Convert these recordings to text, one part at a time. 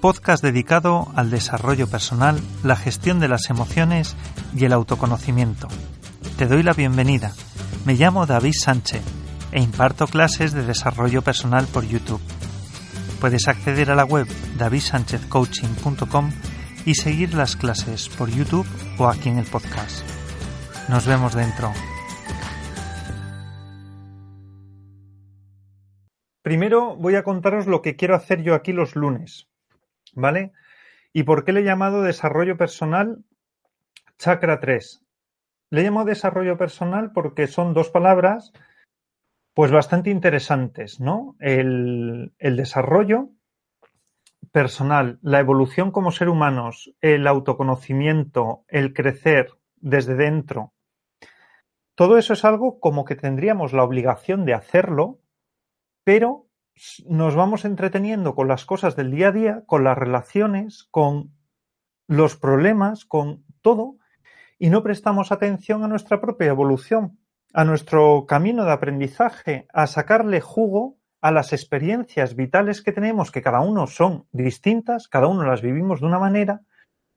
Podcast dedicado al desarrollo personal, la gestión de las emociones y el autoconocimiento. Te doy la bienvenida. Me llamo David Sánchez e imparto clases de desarrollo personal por YouTube. Puedes acceder a la web davidsanchezcoaching.com y seguir las clases por YouTube o aquí en el podcast. Nos vemos dentro. Primero voy a contaros lo que quiero hacer yo aquí los lunes. ¿Vale? ¿Y por qué le he llamado desarrollo personal chakra 3? Le he llamado desarrollo personal porque son dos palabras pues bastante interesantes, ¿no? El, el desarrollo personal, la evolución como ser humanos, el autoconocimiento, el crecer desde dentro, todo eso es algo como que tendríamos la obligación de hacerlo, pero nos vamos entreteniendo con las cosas del día a día, con las relaciones, con los problemas, con todo, y no prestamos atención a nuestra propia evolución, a nuestro camino de aprendizaje, a sacarle jugo a las experiencias vitales que tenemos, que cada uno son distintas, cada uno las vivimos de una manera,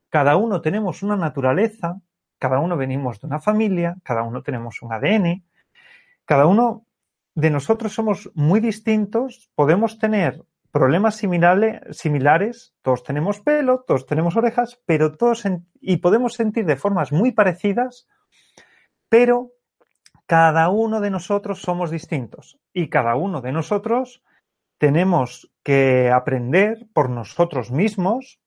cada uno tenemos una naturaleza, cada uno venimos de una familia, cada uno tenemos un ADN, cada uno de nosotros somos muy distintos, podemos tener problemas similares, todos tenemos pelo, todos tenemos orejas, pero todos y podemos sentir de formas muy parecidas, pero cada uno de nosotros somos distintos. Y cada uno de nosotros tenemos que aprender por nosotros mismos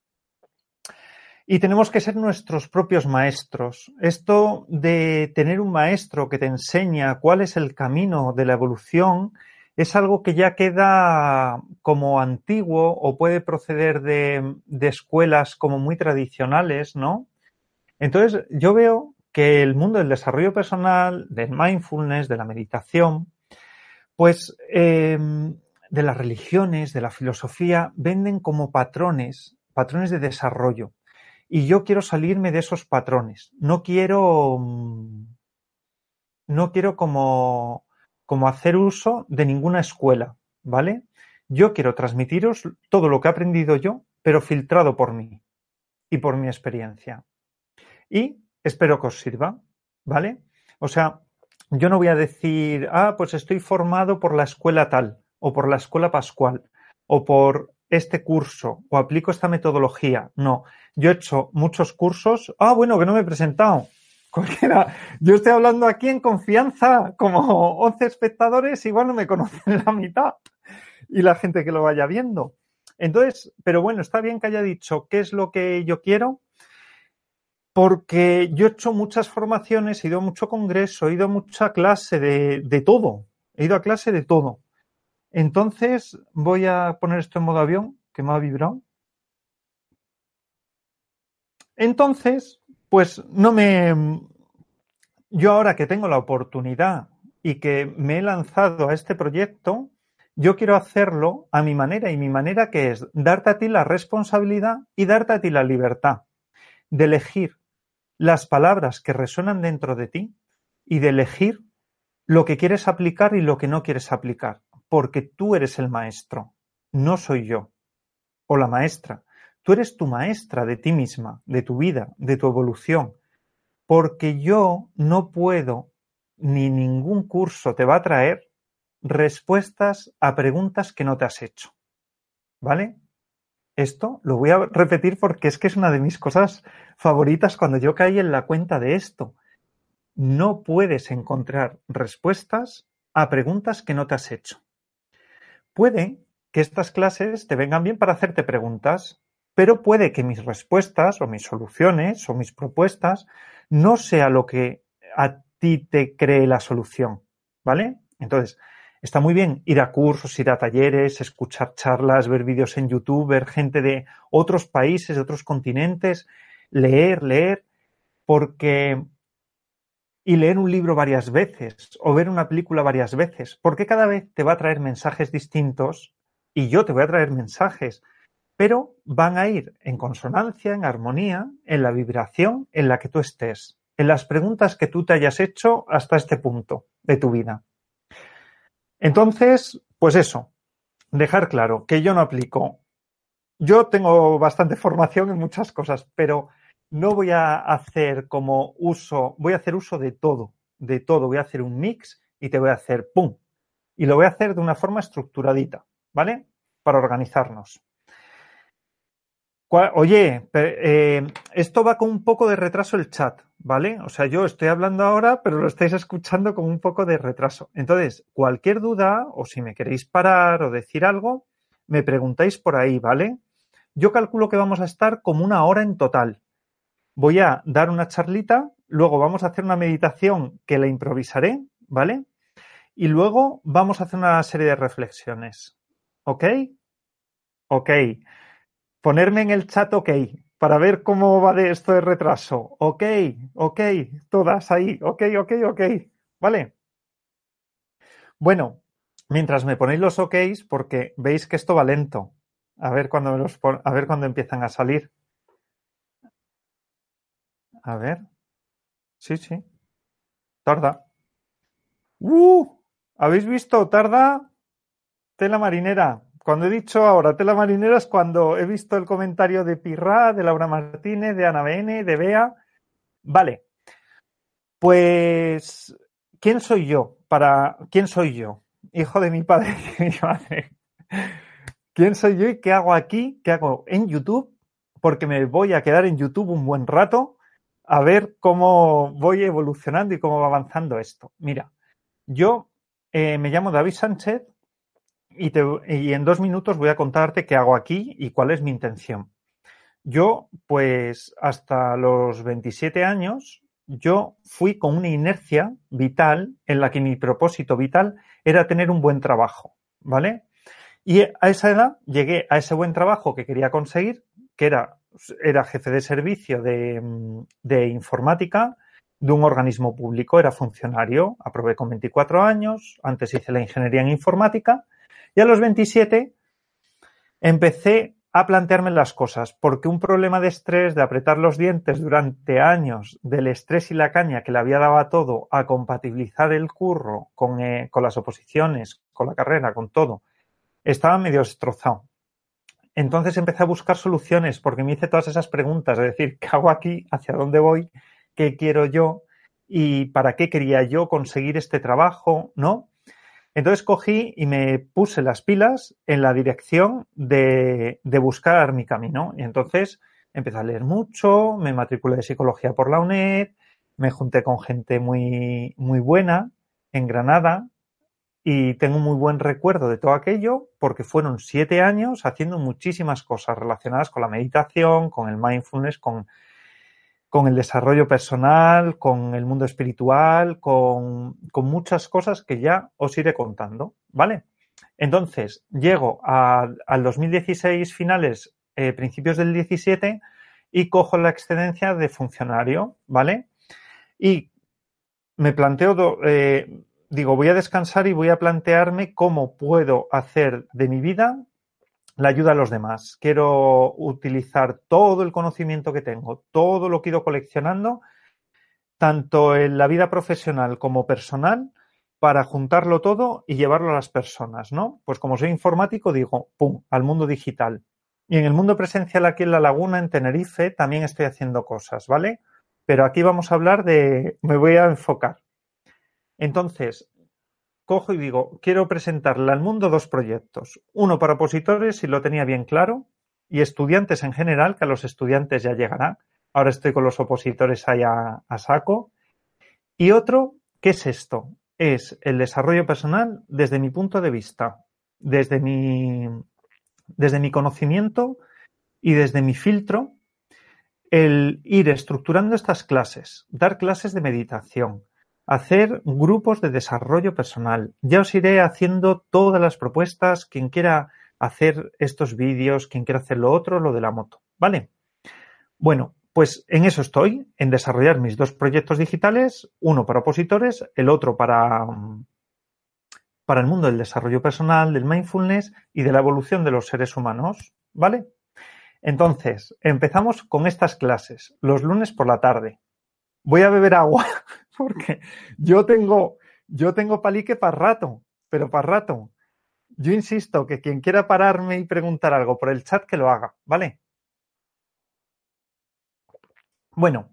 y tenemos que ser nuestros propios maestros. Esto de tener un maestro que te enseña cuál es el camino de la evolución es algo que ya queda como antiguo o puede proceder de, escuelas como muy tradicionales, ¿no? Entonces, yo veo que el mundo del desarrollo personal, del mindfulness, de la meditación, pues em, de las religiones, de la filosofía, venden como patrones, patrones de desarrollo. Y yo quiero salirme de esos patrones. No quiero, mm, no quiero como, como hacer uso de ninguna escuela, ¿vale? Yo quiero transmitiros todo lo que he aprendido yo, pero filtrado por mí y por mi experiencia. Y espero que os sirva, ¿vale? O sea, yo no voy a decir, ah, pues estoy formado por la escuela tal, o por la escuela pascual, o por este curso o aplico esta metodología. No, yo he hecho muchos cursos. Ah, bueno, que no me he presentado. Yo estoy hablando aquí en confianza, como 11 espectadores, igual no me conocen la mitad. Y la gente que lo vaya viendo. Entonces, pero bueno, está bien que haya dicho qué es lo que yo quiero, porque yo he hecho muchas formaciones, he ido a mucho congreso, he ido a mucha clase de, de todo. He ido a clase de todo. Entonces voy a poner esto en modo avión, que me ha vibrado. Entonces, pues no me... Yo ahora que tengo la oportunidad y que me he lanzado a este proyecto, yo quiero hacerlo a mi manera y mi manera que es darte a ti la responsabilidad y darte a ti la libertad de elegir las palabras que resuenan dentro de ti y de elegir lo que quieres aplicar y lo que no quieres aplicar porque tú eres el maestro, no soy yo. O la maestra. Tú eres tu maestra de ti misma, de tu vida, de tu evolución. Porque yo no puedo, ni ningún curso te va a traer respuestas a preguntas que no te has hecho. ¿Vale? Esto lo voy a repetir porque es que es una de mis cosas favoritas cuando yo caí en la cuenta de esto. No puedes encontrar respuestas a preguntas que no te has hecho. Puede que estas clases te vengan bien para hacerte preguntas, pero puede que mis respuestas o mis soluciones o mis propuestas no sea lo que a ti te cree la solución, ¿vale? Entonces, Está muy bien ir a cursos, ir a talleres, escuchar charlas, ver vídeos en YouTube, ver gente de otros países, de otros continentes, leer, leer, porque... Y leer un libro varias veces o ver una película varias veces, porque cada vez te va a traer mensajes distintos y yo te voy a traer mensajes, pero van a ir en consonancia, en armonía, en la vibración en la que tú estés, en las preguntas que tú te hayas hecho hasta este punto de tu vida. Entonces, pues eso, dejar claro que yo no aplico. Yo tengo bastante formación en muchas cosas, pero no voy a hacer como uso, voy a hacer uso de todo, de todo. Voy a hacer un mix y te voy a hacer pum. Y lo voy a hacer de una forma estructuradita, ¿vale? Para organizarnos. Oye, eh, esto va con un poco de retraso el chat, ¿vale? O sea, yo estoy hablando ahora, pero lo estáis escuchando con un poco de retraso. Entonces, cualquier duda o si me queréis parar o decir algo, me preguntáis por ahí, ¿vale? Yo calculo que vamos a estar como una hora en total. Voy a dar una charlita, luego vamos a hacer una meditación que la improvisaré, ¿vale? Y luego vamos a hacer una serie de reflexiones. ¿Ok? Ok. Ponerme en el chat OK para ver cómo va de esto de retraso. Ok, ok, todas ahí. Ok, ok, ok. ¿Vale? Bueno, mientras me ponéis los OKs, porque veis que esto va lento. A ver cuándo los a ver cuándo empiezan a salir. A ver. Sí, sí. Tarda. ¡Uh! ¿Habéis visto? Tarda tela marinera. Cuando he dicho ahora tela marinera es cuando he visto el comentario de Pirra, de Laura Martínez, de Ana BN, de Bea. Vale. Pues, ¿quién soy yo? Para, ¿quién soy yo? Hijo de mi padre y mi madre. ¿Quién soy yo y qué hago aquí? ¿Qué hago en YouTube? Porque me voy a quedar en YouTube un buen rato a ver cómo voy evolucionando y cómo va avanzando esto. Mira, yo eh, me llamo David Sánchez, y, en dos minutos voy a contarte qué hago aquí y cuál es mi intención. Yo, pues hasta los 27 años, yo fui con una inercia vital en la que mi propósito vital era tener un buen trabajo, ¿vale? Y a esa edad llegué a ese buen trabajo que quería conseguir, que era, era jefe de servicio de, de informática de un organismo público, era funcionario, aprobé con 24 años, antes hice la ingeniería en informática y a los 27 empecé a plantearme las cosas, porque un problema de estrés, de apretar los dientes durante años, del estrés y la caña que le había dado a todo, a compatibilizar el curro con, eh, con las oposiciones, con la carrera, con todo, estaba medio destrozado. Entonces empecé a buscar soluciones porque me hice todas esas preguntas, es decir, ¿qué hago aquí? ¿Hacia dónde voy? ¿Qué quiero yo? ¿Y para qué quería yo conseguir este trabajo? ¿No? Entonces cogí y me puse las pilas en la dirección de, buscar mi camino. Y entonces empecé a leer mucho, me matriculé de psicología por la UNED, me junté con gente muy, muy buena en Granada y tengo muy buen recuerdo de todo aquello porque fueron siete años haciendo muchísimas cosas relacionadas con la meditación, con el mindfulness, con con el desarrollo personal, con el mundo espiritual, con, muchas cosas que ya os iré contando, ¿vale? Entonces, llego al 2016 finales, eh, principios del 17 y cojo la excedencia de funcionario, ¿vale? Y me planteo, eh, digo, voy a descansar y voy a plantearme cómo puedo hacer de mi vida la ayuda a los demás. Quiero utilizar todo el conocimiento que tengo, todo lo que he ido coleccionando, tanto en la vida profesional como personal, para juntarlo todo y llevarlo a las personas, ¿no? Pues como soy informático, digo, ¡pum!, al mundo digital. Y en el mundo presencial aquí en La Laguna, en Tenerife, también estoy haciendo cosas, ¿vale? Pero aquí vamos a hablar de, me voy a enfocar. Entonces, cojo y digo, quiero presentarle al mundo dos proyectos. Uno para opositores, si lo tenía bien claro, y estudiantes en general, que a los estudiantes ya llegará. Ahora estoy con los opositores allá a saco. Y otro, ¿qué es esto? Es el desarrollo personal desde mi punto de vista, desde mi, desde mi conocimiento y desde mi filtro, el ir estructurando estas clases, dar clases de meditación, hacer grupos de desarrollo personal. Ya os iré haciendo todas las propuestas, quien quiera hacer estos vídeos, quien quiera hacer lo otro, lo de la moto, ¿vale? Bueno, pues en eso estoy, en desarrollar mis dos proyectos digitales, uno para opositores, el otro para, para el mundo del desarrollo personal, del mindfulness y de la evolución de los seres humanos, ¿vale? Entonces, empezamos con estas clases, los lunes por la tarde. Voy a beber agua porque yo tengo, yo tengo palique para rato, pero para rato. Yo insisto que quien quiera pararme y preguntar algo por el chat que lo haga, ¿vale? Bueno,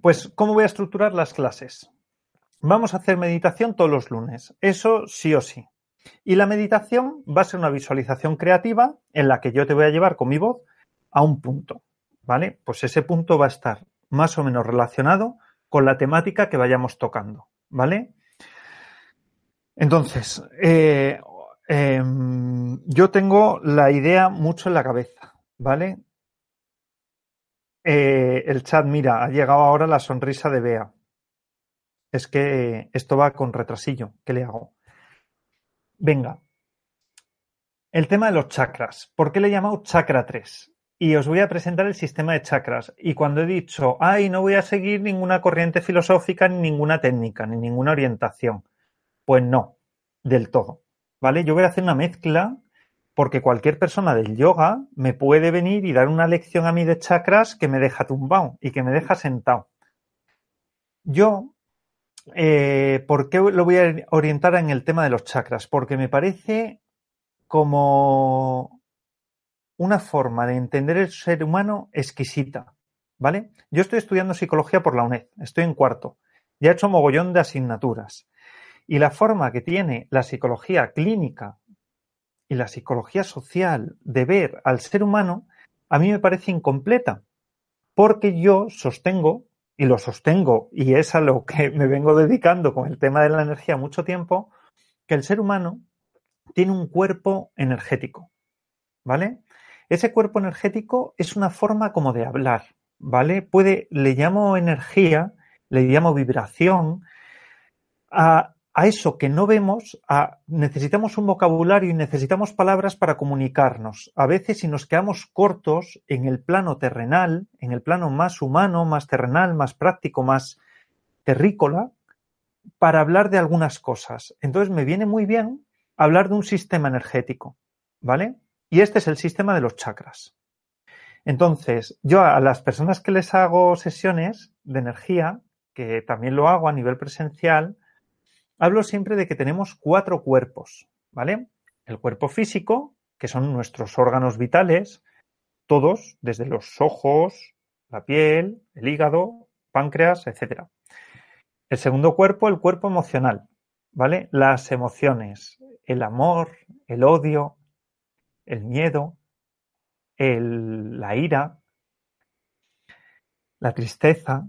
pues ¿cómo voy a estructurar las clases? Vamos a hacer meditación todos los lunes, eso sí o sí. Y la meditación va a ser una visualización creativa en la que yo te voy a llevar con mi voz a un punto, ¿vale? Pues ese punto va a estar más o menos relacionado con la temática que vayamos tocando, ¿vale? Entonces, eh, em, yo tengo la idea mucho en la cabeza, ¿vale? Eh, el chat, mira, ha llegado ahora la sonrisa de Bea. Es que esto va con retrasillo. ¿Qué le hago? Venga. El tema de los chakras. ¿Por qué le he llamado chakra 3? Y os voy a presentar el sistema de chakras. Y cuando he dicho, ay, no voy a seguir ninguna corriente filosófica, ni ninguna técnica, ni ninguna orientación, pues no, del todo. ¿Vale? Yo voy a hacer una mezcla porque cualquier persona del yoga me puede venir y dar una lección a mí de chakras que me deja tumbado y que me deja sentado. Yo, eh, ¿por qué lo voy a orientar en el tema de los chakras? Porque me parece como una forma de entender el ser humano exquisita, ¿vale? Yo estoy estudiando psicología por la UNED, estoy en cuarto, ya he hecho mogollón de asignaturas. Y la forma que tiene la psicología clínica y la psicología social de ver al ser humano, a mí me parece incompleta, porque yo sostengo, y lo sostengo, y es a lo que me vengo dedicando con el tema de la energía mucho tiempo, que el ser humano tiene un cuerpo energético, ¿vale? Ese cuerpo energético es una forma como de hablar, ¿vale? Puede, le llamo energía, le llamo vibración, a, eso que no vemos, necesitamos un vocabulario y necesitamos palabras para comunicarnos. A veces si nos quedamos cortos en el plano terrenal, en el plano más humano, más terrenal, más práctico, más terrícola, para hablar de algunas cosas. Entonces me viene muy bien hablar de un sistema energético, ¿vale? Y este es el sistema de los chakras. Entonces, yo a las personas que les hago sesiones de energía, que también lo hago a nivel presencial, hablo siempre de que tenemos cuatro cuerpos, ¿vale? El cuerpo físico, que son nuestros órganos vitales, todos, desde los ojos, la piel, el hígado, páncreas, etc. El segundo cuerpo, el cuerpo emocional, ¿vale? Las emociones, el amor, el odio, el miedo, la ira, la tristeza.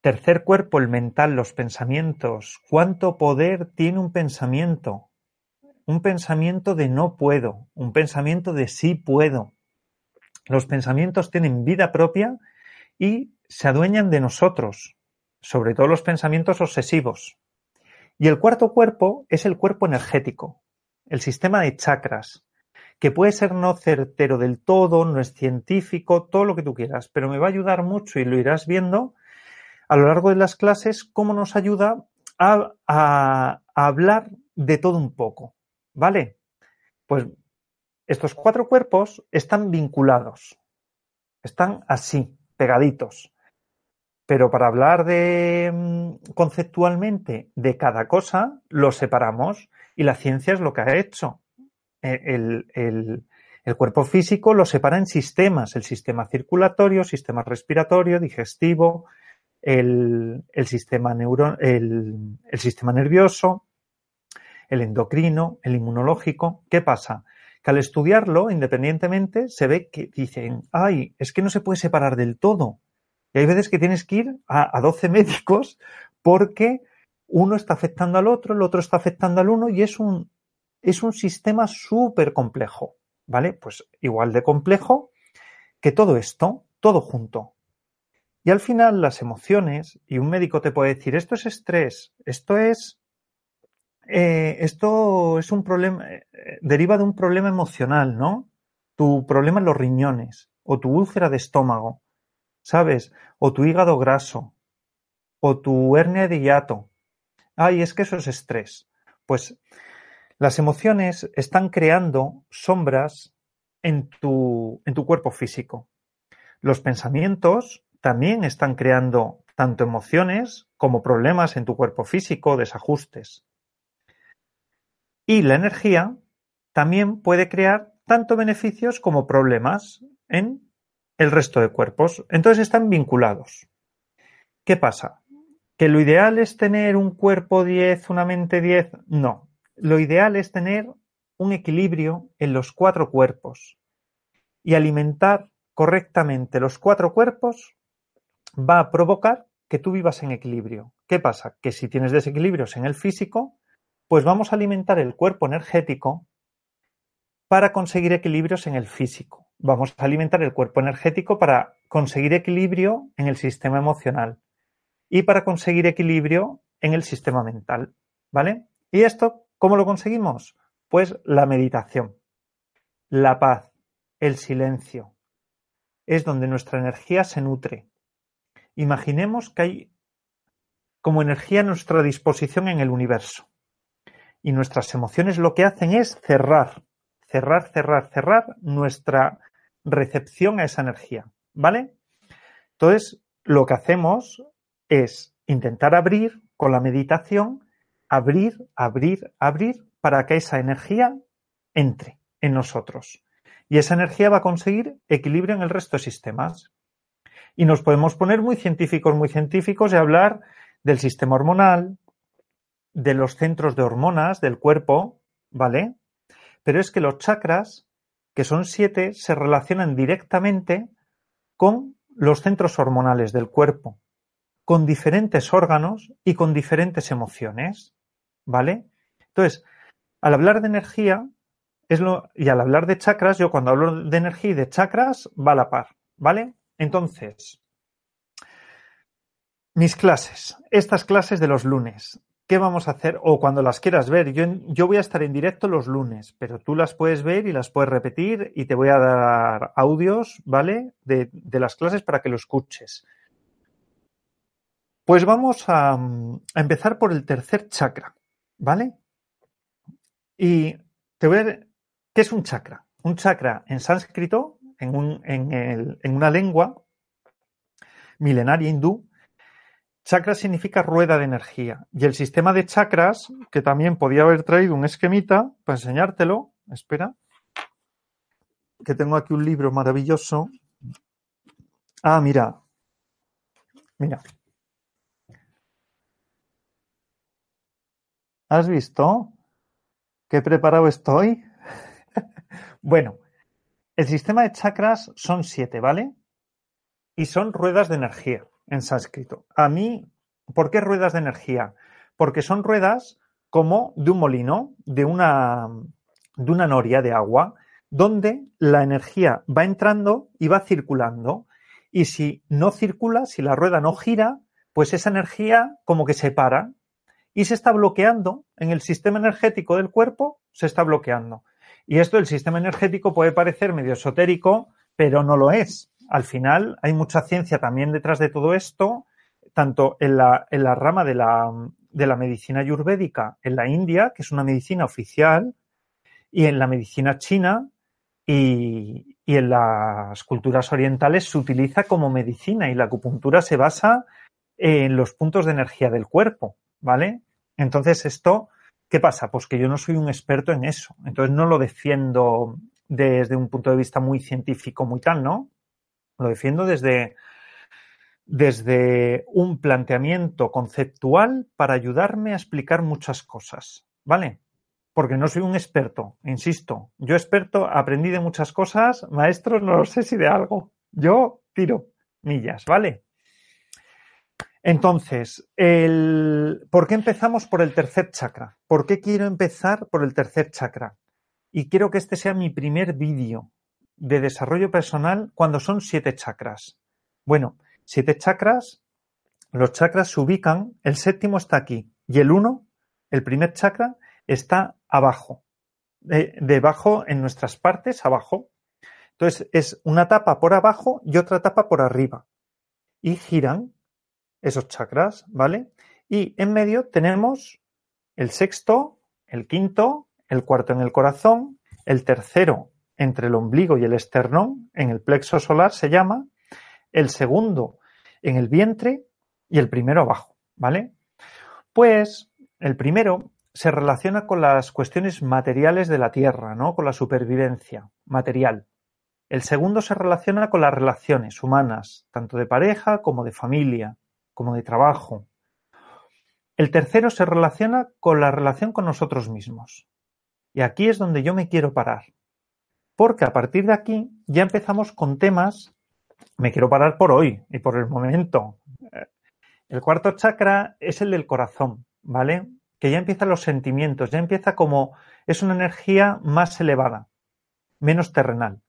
Tercer cuerpo, el mental, los pensamientos. ¿Cuánto poder tiene un pensamiento? Un pensamiento de no puedo, un pensamiento de sí puedo. Los pensamientos tienen vida propia y se adueñan de nosotros, sobre todo los pensamientos obsesivos. Y el cuarto cuerpo es el cuerpo energético, el sistema de chakras, que puede ser no certero del todo, no es científico, todo lo que tú quieras, pero me va a ayudar mucho y lo irás viendo a lo largo de las clases cómo nos ayuda a, hablar de todo un poco, ¿vale? Pues estos cuatro cuerpos están vinculados, están así, pegaditos. Pero para hablar de mm, conceptualmente de cada cosa, los separamos y la ciencia es lo que ha hecho. Eh, el, cuerpo físico lo separa en sistemas, el sistema circulatorio, sistema respiratorio, digestivo, el, sistema, el, sistema nervioso, el endocrino, el inmunológico. ¿Qué pasa? Que al estudiarlo independientemente se ve que dicen, ay, es que no se puede separar del todo. Y hay veces que tienes que ir a, a 12 médicos porque uno está afectando al otro, el otro está afectando al uno y es un, es un sistema súper complejo, ¿vale? Pues igual de complejo que todo esto, todo junto. Y al final las emociones, y un médico te puede decir, esto es estrés, esto es, eh, esto es un problema, eh, deriva de un problema emocional, ¿no? Tu problema en los riñones, o tu úlcera de estómago, ¿sabes? O tu hígado graso, o tu hernia de hiato. Ay, es que eso es estrés. Pues las emociones están creando sombras en tu, en tu cuerpo físico. Los pensamientos también están creando tanto emociones como problemas en tu cuerpo físico, desajustes. Y la energía también puede crear tanto beneficios como problemas en el resto de cuerpos. Entonces están vinculados. ¿Qué pasa? ¿Que lo ideal es tener un cuerpo 10, una mente 10? No. Lo ideal es tener un equilibrio en los cuatro cuerpos y alimentar correctamente los cuatro cuerpos va a provocar que tú vivas en equilibrio. ¿Qué pasa? Que si tienes desequilibrios en el físico, pues vamos a alimentar el cuerpo energético para conseguir equilibrios en el físico. Vamos a alimentar el cuerpo energético para conseguir equilibrio en el sistema emocional y para conseguir equilibrio en el sistema mental. ¿Vale? ¿Y esto cómo lo conseguimos? Pues la meditación, la paz, el silencio. Es donde nuestra energía se nutre. Imaginemos que hay como energía a nuestra disposición en el universo. Y nuestras emociones lo que hacen es cerrar, cerrar, cerrar, cerrar nuestra recepción a esa energía. ¿Vale? Entonces, lo que hacemos es intentar abrir con la meditación, abrir, abrir, abrir para que esa energía entre en nosotros. Y esa energía va a conseguir equilibrio en el resto de sistemas. Y nos podemos poner muy científicos, muy científicos y hablar del sistema hormonal, de los centros de hormonas del cuerpo, ¿vale? Pero es que los chakras, que son siete, se relacionan directamente con los centros hormonales del cuerpo, con diferentes órganos y con diferentes emociones, ¿vale? Entonces, al hablar de energía, es lo, y al hablar de chakras, yo cuando hablo de energía y de chakras, va a la par, ¿vale? Entonces, mis clases, estas clases de los lunes, ¿qué vamos a hacer? O cuando las quieras ver, yo, yo voy a estar en directo los lunes, pero tú las puedes ver y las puedes repetir y te voy a dar audios, ¿vale? De, de las clases para que lo escuches. Pues vamos a, a empezar por el tercer chakra, ¿vale? Y te voy a, ¿Qué es un chakra? Un chakra en sánscrito, en, una lengua milenaria hindú, chakra significa rueda de energía. Y el sistema de chakras, que también podía haber traído un esquemita para enseñártelo, espera, que tengo aquí un libro maravilloso. Ah, mira, mira. ¿Has visto qué preparado estoy? Bueno, el sistema de chakras son siete, ¿vale? Y son ruedas de energía en sánscrito. A mí, ¿por qué ruedas de energía? Porque son ruedas como de un molino, de una, de una noria de agua, donde la energía va entrando y va circulando. Y si no circula, si la rueda no gira, pues esa energía como que se para y se está bloqueando en el sistema energético del cuerpo, se está bloqueando. Y esto, el sistema energético puede parecer medio esotérico, pero no lo es. Al final hay mucha ciencia también detrás de todo esto, tanto en la, en la rama de la, de la medicina ayurvédica en la India, que es una medicina oficial, y en la medicina china y, y, en las culturas orientales se utiliza como medicina y la acupuntura se basa en los puntos de energía del cuerpo, ¿vale? Entonces esto ¿Qué pasa? Pues que yo no soy un experto en eso. Entonces no lo defiendo desde un punto de vista muy científico, muy tal, ¿no? Lo defiendo desde, desde un planteamiento conceptual para ayudarme a explicar muchas cosas, ¿vale? Porque no soy un experto, insisto. Yo experto, aprendí de muchas cosas, maestros, no sé si de algo. Yo tiro millas, ¿vale? Entonces, ¿por qué empezamos por el tercer chakra? ¿Por qué quiero empezar por el tercer chakra? Y quiero que este sea mi primer vídeo de desarrollo personal cuando son siete chakras. Bueno, siete chakras, los chakras se ubican, el séptimo está aquí y el uno, el primer chakra, está abajo, debajo en nuestras partes, abajo. Entonces es una tapa por abajo y otra tapa por arriba. Y giran esos chakras, ¿vale? Y en medio tenemos el sexto, el quinto, el cuarto en el corazón, el tercero entre el ombligo y el esternón, en el plexo solar se llama, el segundo en el vientre y el primero abajo, ¿vale? Pues el primero se relaciona con las cuestiones materiales de la Tierra, ¿no? Con la supervivencia material. El segundo se relaciona con las relaciones humanas, tanto de pareja como de familia, como de trabajo. El tercero se relaciona con la relación con nosotros mismos. Y aquí es donde yo me quiero parar. Porque a partir de aquí ya empezamos con temas, me quiero parar por hoy y por el momento. El cuarto chakra es el del corazón, ¿vale? Que ya empiezan los sentimientos, ya empieza como es una energía más elevada, menos terrenal.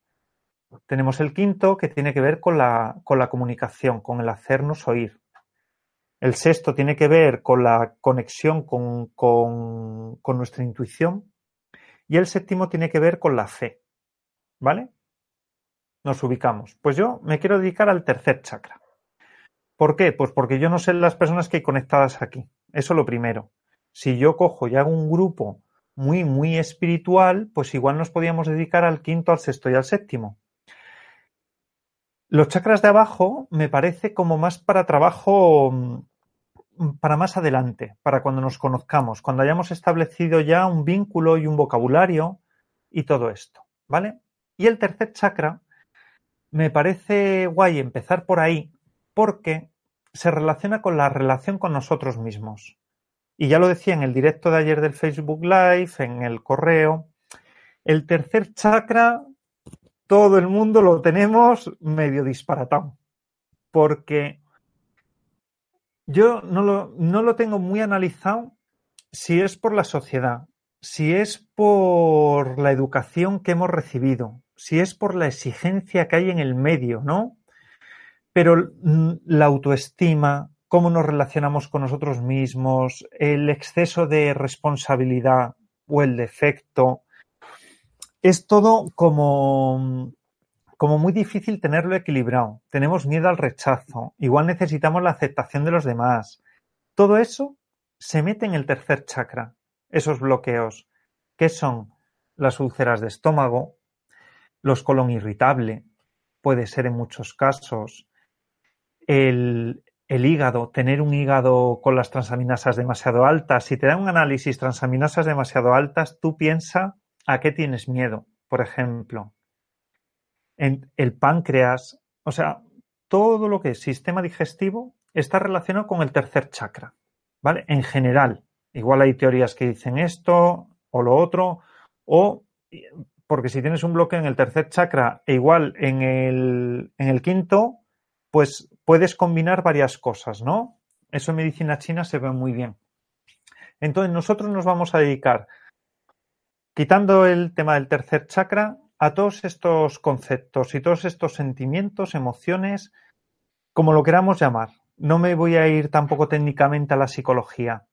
Tenemos el quinto que tiene que ver con la, con la comunicación, con el hacernos oír. El sexto tiene que ver con la conexión con, con, nuestra intuición. Y el séptimo tiene que ver con la fe. ¿Vale? Nos ubicamos. Pues yo me quiero dedicar al tercer chakra. ¿Por qué? Pues porque yo no sé las personas que hay conectadas aquí. Eso lo primero. Si yo cojo y hago un grupo muy, muy espiritual, pues igual nos podíamos dedicar al quinto, al sexto y al séptimo. Los chakras de abajo me parece como más para trabajo mm, para más adelante, para cuando nos conozcamos, cuando hayamos establecido ya un vínculo y un vocabulario y todo esto, ¿vale? Y el tercer chakra, me parece guay empezar por ahí porque se relaciona con la relación con nosotros mismos. Y ya lo decía en el directo de ayer del Facebook Live, en el correo, el tercer chakra, todo el mundo lo tenemos medio disparatado. Porque yo no lo, no lo tengo muy analizado si es por la sociedad, si es por la educación que hemos recibido, si es por la exigencia que hay en el medio, ¿no? Pero la autoestima, cómo nos relacionamos con nosotros mismos, el exceso de responsabilidad o el defecto, es todo como, como muy difícil tenerlo equilibrado. Tenemos miedo al rechazo, igual necesitamos la aceptación de los demás. Todo eso se mete en el tercer chakra, esos bloqueos, que son las úlceras de estómago, los colon irritable, puede ser en muchos casos. El, hígado, tener un hígado con las transaminasas demasiado altas. Si te dan un análisis transaminasas demasiado altas, tú piensa a qué tienes miedo, por ejemplo. En el páncreas, o sea, todo lo que es sistema digestivo está relacionado con el tercer chakra, ¿vale? En general. Igual hay teorías que dicen esto o lo otro, o porque si tienes un bloque en el tercer chakra e igual en el, en el quinto, pues puedes combinar varias cosas, ¿no? Eso en medicina china se ve muy bien. Entonces nosotros nos vamos a dedicar, quitando el tema del tercer chakra, a todos estos conceptos y todos estos sentimientos, emociones, como lo queramos llamar. No me voy a ir tampoco técnicamente a la psicología.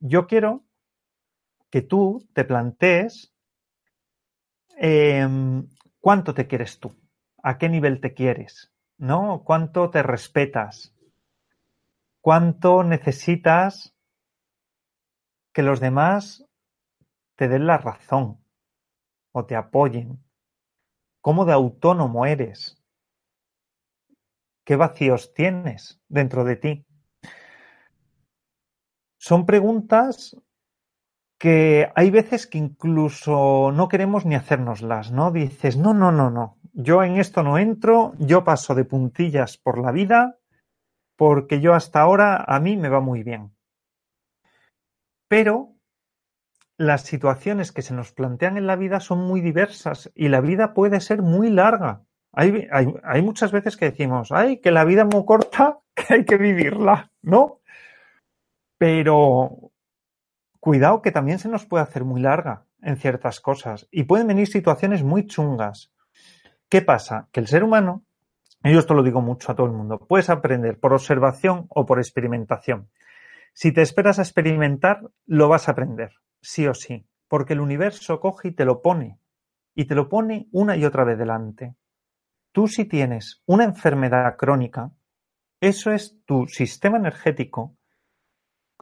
Yo quiero que tú te plantees Em, ¿cuánto te quieres tú? ¿A qué nivel te quieres? ¿No? ¿Cuánto te respetas? ¿Cuánto necesitas que los demás te den la razón o te apoyen? ¿Cómo de autónomo eres? ¿Qué vacíos tienes dentro de ti? Son preguntas que hay veces que incluso no queremos ni hacérnoslas, ¿no? Dices, no, no, no, no, yo en esto no entro, yo paso de puntillas por la vida porque yo hasta ahora a mí me va muy bien. Pero las situaciones que se nos plantean en la vida son muy diversas y la vida puede ser muy larga. Hay, muchas veces que decimos, ay, que la vida es muy corta, que hay que vivirla, ¿no? Pero cuidado que también se nos puede hacer muy larga en ciertas cosas y pueden venir situaciones muy chungas. ¿Qué pasa? Que el ser humano Y yo esto lo digo mucho a todo el mundo. Puedes aprender por observación o por experimentación. Si te esperas a experimentar, lo vas a aprender, sí o sí, porque el universo coge y te lo pone, y te lo pone una y otra vez delante. Tú si tienes una enfermedad crónica, eso es tu sistema energético.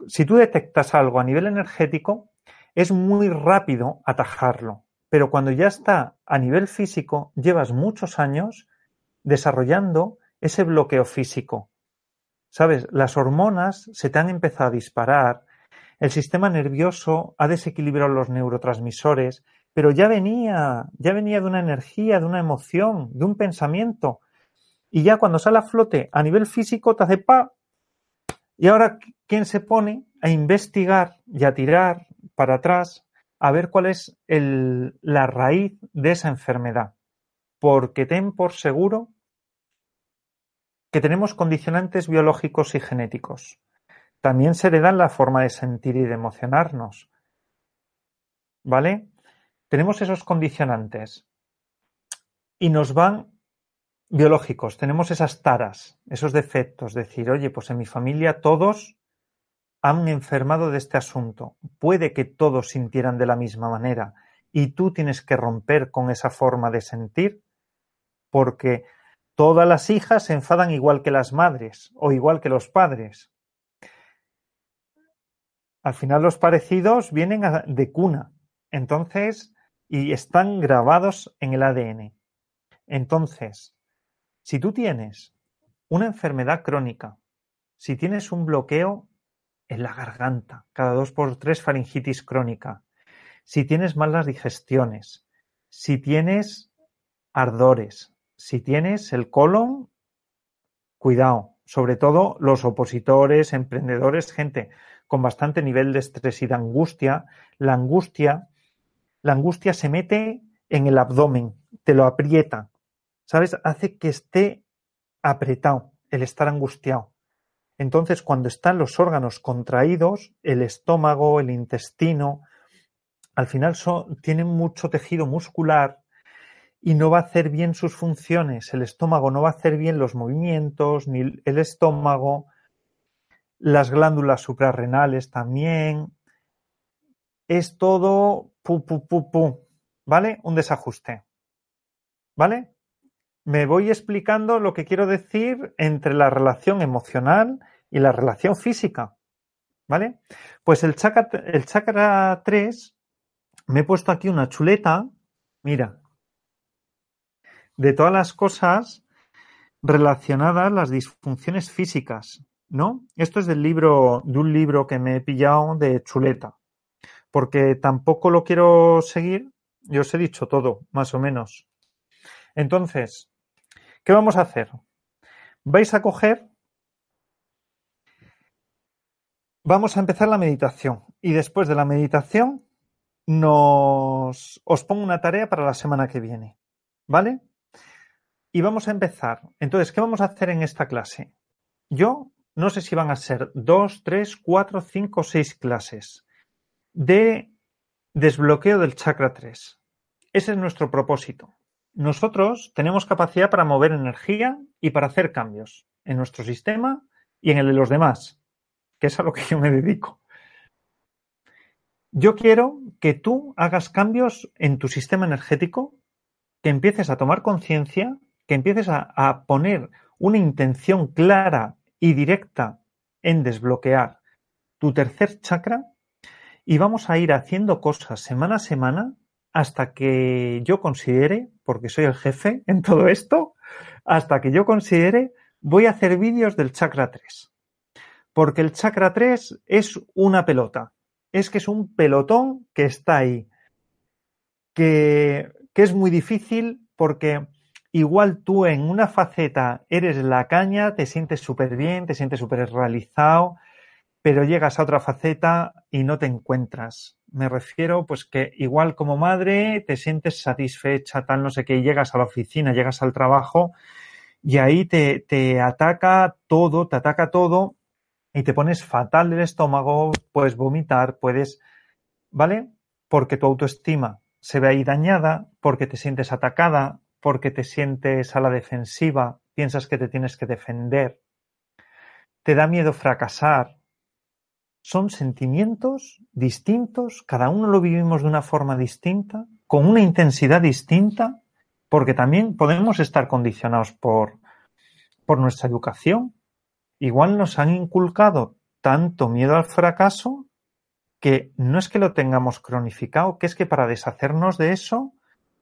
Si tú detectas algo a nivel energético, es muy rápido atajarlo, pero cuando ya está a nivel físico, llevas muchos años desarrollando ese bloqueo físico. ¿Sabes? Las hormonas se te han empezado a disparar, el sistema nervioso ha desequilibrado los neurotransmisores, pero ya venía, ya venía de una energía, de una emoción, de un pensamiento. Y ya cuando sale a flote a nivel físico te hace pa. Y ahora, ¿quién se pone a investigar y a tirar para atrás a ver cuál es la raíz de esa enfermedad? Porque ten por seguro que tenemos condicionantes biológicos y genéticos. También se heredan la forma de sentir y de emocionarnos. ¿Vale? Tenemos esos condicionantes y nos van biológicos, tenemos esas taras, esos defectos, decir, oye, pues en mi familia todos han enfermado de este asunto. Puede que todos sintieran de la misma manera y tú tienes que romper con esa forma de sentir porque Todas las hijas se enfadan igual que las madres o igual que los padres. Al final los parecidos vienen de cuna. Entonces, y están grabados en el ADN. Entonces, si tú tienes una enfermedad crónica, si tienes un bloqueo en la garganta, cada dos por tres faringitis crónica, si tienes malas digestiones, si tienes ardores, si tienes el colon, cuidado, sobre todo los opositores, emprendedores, gente con bastante nivel de estrés y de angustia, la angustia, la angustia se mete en el abdomen, te lo aprieta, ¿sabes? Hace que esté apretado el estar angustiado. Entonces, cuando están los órganos contraídos, el estómago, el intestino, al final tienen mucho tejido muscular y no va a hacer bien sus funciones. El estómago no va a hacer bien los movimientos, ni el estómago, las glándulas suprarrenales también. Es todo pu, pu, pu, pu, ¿vale? Un desajuste. ¿Vale? Me voy explicando lo que quiero decir entre la relación emocional y la relación física. ¿Vale? Pues el chakra, el chakra 3, me he puesto aquí una chuleta. Mira, de todas las cosas relacionadas las disfunciones físicas, ¿no? Esto es del libro, de un libro que me he pillado de chuleta, porque tampoco lo quiero seguir, yo os he dicho todo, más o menos. Entonces, ¿qué vamos a hacer? Vais a coger, vamos a empezar la meditación y después de la meditación nos, os pongo una tarea para la semana que viene, ¿vale? Y vamos a empezar. Entonces, ¿qué vamos a hacer en esta clase? Yo no sé si van a ser dos, tres, cuatro, cinco, seis clases de desbloqueo del chakra 3. Ese es nuestro propósito. Nosotros tenemos capacidad para mover energía y para hacer cambios en nuestro sistema y en el de los demás, que es a lo que yo me dedico. Yo quiero que tú hagas cambios en tu sistema energético, que empieces a tomar conciencia que empieces a, poner una intención clara y directa en desbloquear tu tercer chakra y vamos a ir haciendo cosas semana a semana hasta que yo considere, porque soy el jefe en todo esto, hasta que yo considere, voy a hacer vídeos del chakra 3. Porque el chakra 3 es una pelota. Es que es un pelotón que está ahí. Que, que es muy difícil porque Igual tú en una faceta eres la caña, te sientes súper bien, te sientes súper realizado, pero llegas a otra faceta y no te encuentras. Me refiero, pues que igual como madre te sientes satisfecha, tal, no sé qué, y llegas a la oficina, llegas al trabajo y ahí te, te ataca todo, te ataca todo y te pones fatal del estómago, puedes vomitar, puedes, ¿vale? Porque tu autoestima se ve ahí dañada, porque te sientes atacada, porque te sientes a la defensiva, piensas que te tienes que defender, te da miedo fracasar. Son sentimientos distintos, cada uno lo vivimos de una forma distinta, con una intensidad distinta, porque también podemos estar condicionados por, por nuestra educación. Igual nos han inculcado tanto miedo al fracaso que no es que lo tengamos cronificado, que es que para deshacernos de eso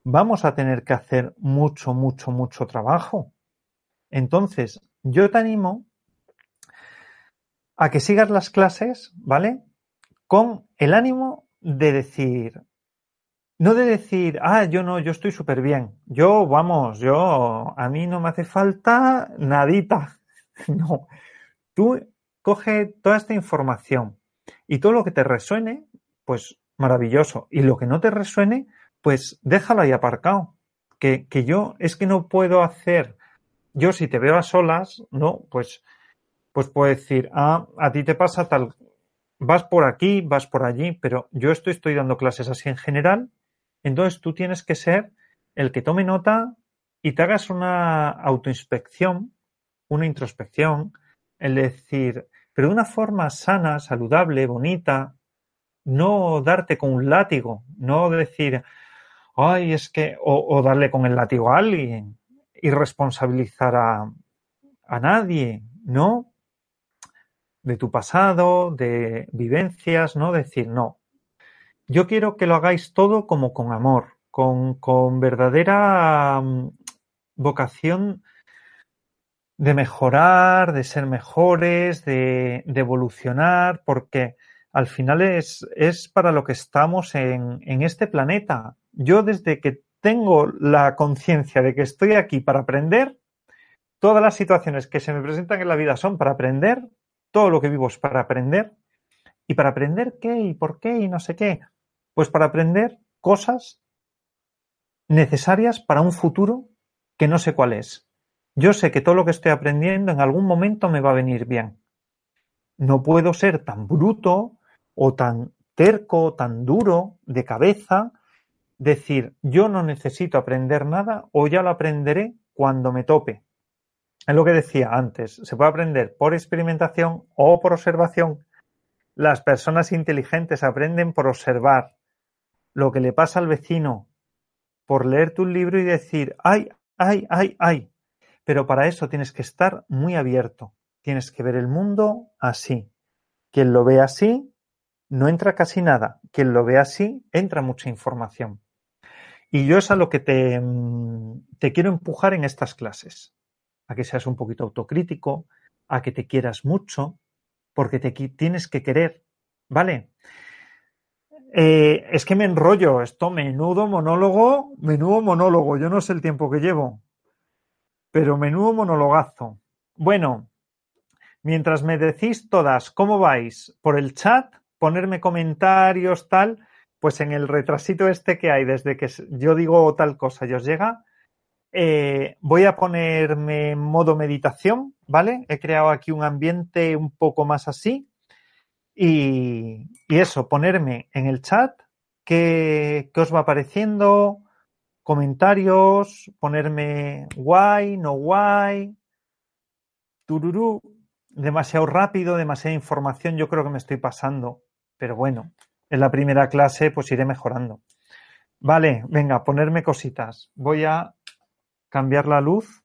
vamos a tener que hacer mucho, mucho, mucho trabajo. Entonces, yo te animo a que sigas las clases, ¿vale? Con el ánimo de decir, no de decir, ah, yo no, yo estoy súper bien. Yo, vamos, yo, a mí no me hace falta nadita. No. Tú coge toda esta información y todo lo que te resuene, pues maravilloso. Y lo que no te resuene, pues déjalo ahí aparcado. Que, que yo es que no puedo hacer, yo si te veo a solas, no, pues, pues puedo decir, ah, a ti te pasa tal, vas por aquí, vas por allí, pero yo estoy, estoy dando clases así en general, entonces tú tienes que ser el que tome nota y te hagas una autoinspección, una introspección, el decir, pero de una forma sana, saludable, bonita, no darte con un látigo, no decir, ay, es que, o, darle con el látigo a alguien y responsabilizar a, a nadie, ¿no? De tu pasado, de vivencias, ¿no? Decir, no. Yo quiero que lo hagáis todo como con amor, con, con verdadera mm, vocación de mejorar, de ser mejores, de, de evolucionar, porque al final es, es, para lo que estamos en, en este planeta yo desde que tengo la conciencia de que estoy aquí para aprender, todas las situaciones que se me presentan en la vida son para aprender, todo lo que vivo es para aprender. ¿Y para aprender qué y por qué y no sé qué? Pues para aprender cosas necesarias para un futuro que no sé cuál es. Yo sé que todo lo que estoy aprendiendo en algún momento me va a venir bien. No puedo ser tan bruto o tan terco, tan duro de cabeza decir yo no necesito aprender nada o ya lo aprenderé cuando me tope. Es lo que decía antes, se puede aprender por experimentación o por observación. Las personas inteligentes aprenden por observar lo que le pasa al vecino, por leer tu libro y decir, ay, ay, ay, ay. Pero para eso tienes que estar muy abierto. Tienes que ver el mundo así. Quien lo ve así, no entra casi nada. Quien lo ve así, entra mucha información. Y yo es a lo que te, mm, te quiero empujar en estas clases, a que seas un poquito autocrítico, a que te quieras mucho, porque te tienes que querer, ¿vale? Eh, es que me enrollo, esto menudo monólogo, menudo monólogo, yo no sé el tiempo que llevo, pero menudo monologazo. Bueno, mientras me decís todas cómo vais por el chat, ponerme comentarios, tal, pues en el retrasito este que hay, desde que yo digo tal cosa y os llega, eh, voy a ponerme en modo meditación, ¿vale? He creado aquí un ambiente un poco más así. Y, eso, ponerme en el chat qué, os va apareciendo, comentarios, ponerme guay, no guay, tururú, demasiado rápido, demasiada información, yo creo que me estoy pasando, pero bueno, en la primera clase, pues iré mejorando. Vale, venga, ponerme cositas. Voy a cambiar la luz.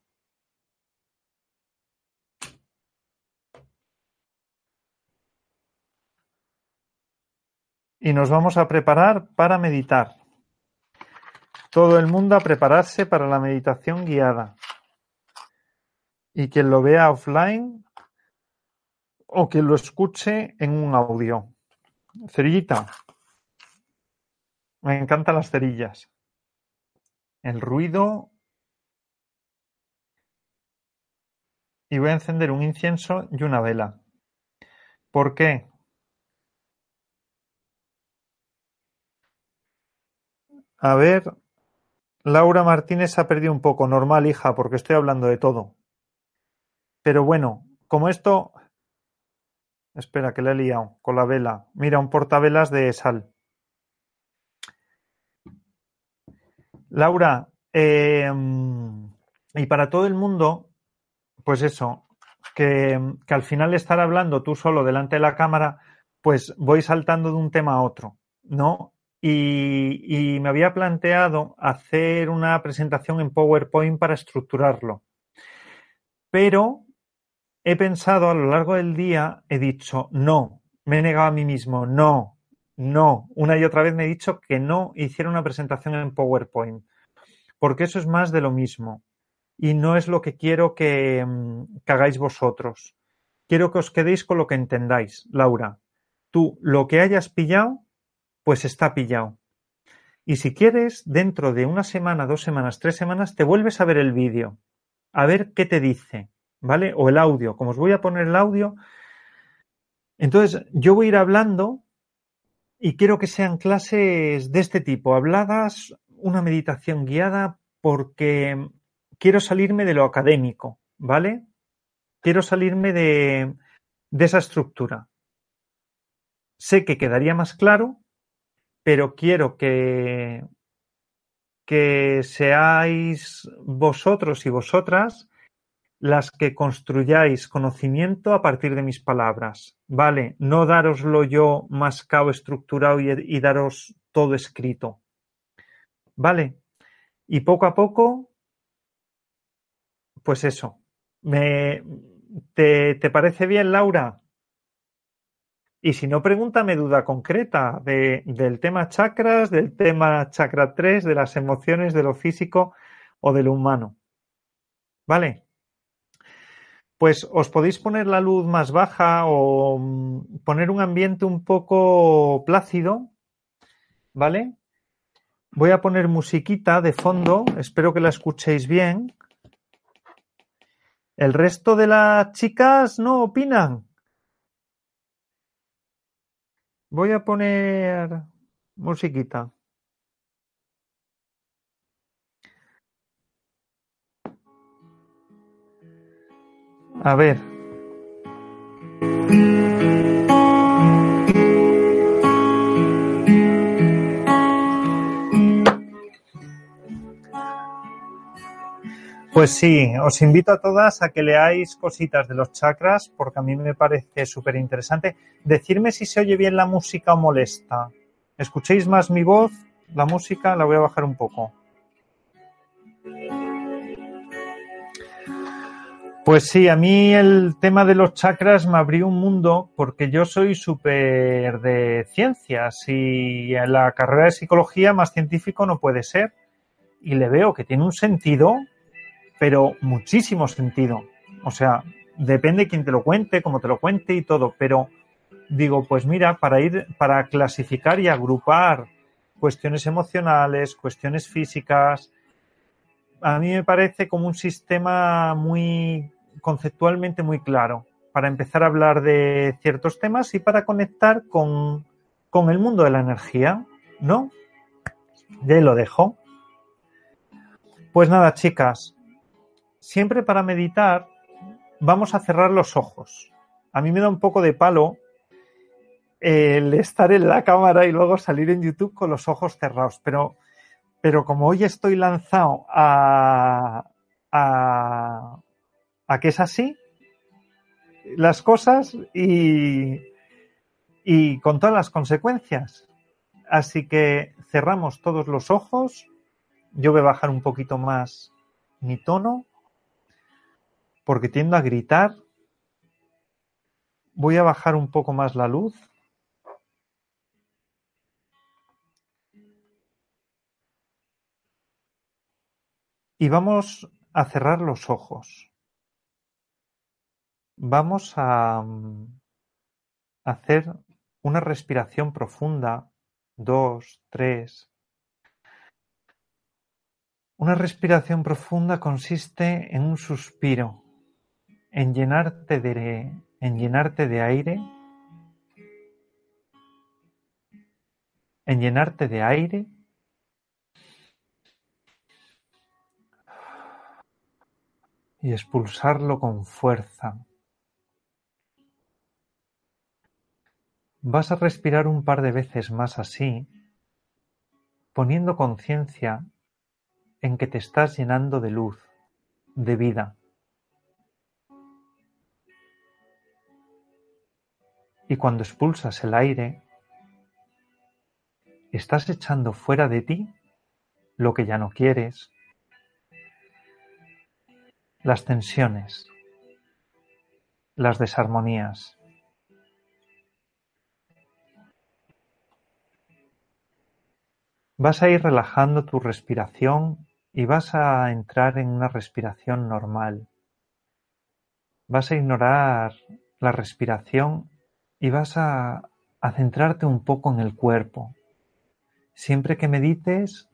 Y nos vamos a preparar para meditar. Todo el mundo a prepararse para la meditación guiada. Y quien lo vea offline o quien lo escuche en un audio. Cerillita. Me encantan las cerillas. El ruido. Y voy a encender un incienso y una vela. ¿Por qué? A ver, Laura Martínez ha perdido un poco. Normal, hija, porque estoy hablando de todo. Pero bueno, como esto Espera, que le he liado con la vela. Mira, un portavelas de sal. Laura, em, y para todo el mundo, pues eso, que, al final estar hablando tú solo delante de la cámara, pues voy saltando de un tema a otro, ¿no? Y, me había planteado hacer una presentación en PowerPoint para estructurarlo. Pero he pensado a lo largo del día, he dicho, no, me he negado a mí mismo, no, no. Una y otra vez me he dicho que no hiciera una presentación en PowerPoint, porque eso es más de lo mismo. Y no es lo que quiero que, mm, hagáis vosotros. Quiero que os quedéis con lo que entendáis, Laura. Tú, lo que hayas pillado, pues está pillado. Y si quieres, dentro de una semana, dos semanas, tres semanas, te vuelves a ver el vídeo, a ver qué te dice, ¿vale? O el audio. Como os voy a poner el audio, entonces yo voy a ir hablando y quiero que sean clases de este tipo, habladas, una meditación guiada, porque quiero salirme de lo académico, ¿vale? Quiero salirme de, de esa estructura. Sé que quedaría más claro pero quiero que, que seáis vosotros y vosotras las que construyáis conocimiento a partir de mis palabras, ¿vale? No daroslo yo mascado, estructurado y, daros todo escrito, ¿vale? Y poco a poco, pues eso. Me, ¿te, ¿Te parece bien, Laura? Y si no, pregúntame duda concreta de, del tema chakras, del tema chakra 3, de las emociones, de lo físico o de lo humano. ¿Vale? Pues os podéis poner la luz más baja o mm, poner un ambiente un poco plácido. ¿Vale? Voy a poner musiquita de fondo, espero que la escuchéis bien. El resto de las chicas no opinan. Voy a poner musiquita. A ver. Pues sí, os invito a todas a que leáis cositas de los chakras porque a mí me parece súper interesante. Decirme si se oye bien la música o molesta. ¿Escuchéis más mi voz? La música la voy a bajar un poco. Pues sí, a mí el tema de los chakras me abrió un mundo porque yo soy súper de ciencias y en la carrera de psicología más científico no puede ser. Y le veo que tiene un sentido pero muchísimo sentido. O sea, depende quién te lo cuente, cómo te lo cuente y todo, pero digo, pues mira, para ir, para clasificar y agrupar cuestiones emocionales, cuestiones físicas, a mí me parece como un sistema muy conceptualmente muy claro para empezar a hablar de ciertos temas y para conectar con, con el mundo de la energía, ¿no? Ya lo dejo. Pues nada, chicas, siempre para meditar vamos a cerrar los ojos. A mí me da un poco de palo el estar en la cámara y luego salir en YouTube con los ojos cerrados, pero, pero como hoy estoy lanzado a, a que es así las cosas y, y con todas las consecuencias. Así que cerramos todos los ojos. Yo voy a bajar un poquito más mi tono porque tiendo a gritar. Voy a bajar un poco más la luz. Y vamos a cerrar los ojos. Vamos a hacer una respiración profunda, dos, tres. Una respiración profunda consiste en un suspiro en llenarte de, en llenarte de aire, en llenarte de aire y expulsarlo con fuerza. Vas a respirar un par de veces más así, poniendo conciencia en que te estás llenando de luz, de vida. Y cuando expulsas el aire, estás echando fuera de ti lo que ya no quieres, las tensiones, las desarmonías. Vas a ir relajando tu respiración y vas a entrar en una respiración normal. Vas a ignorar la respiración y vas a, centrarte un poco en el cuerpo. Siempre que medites,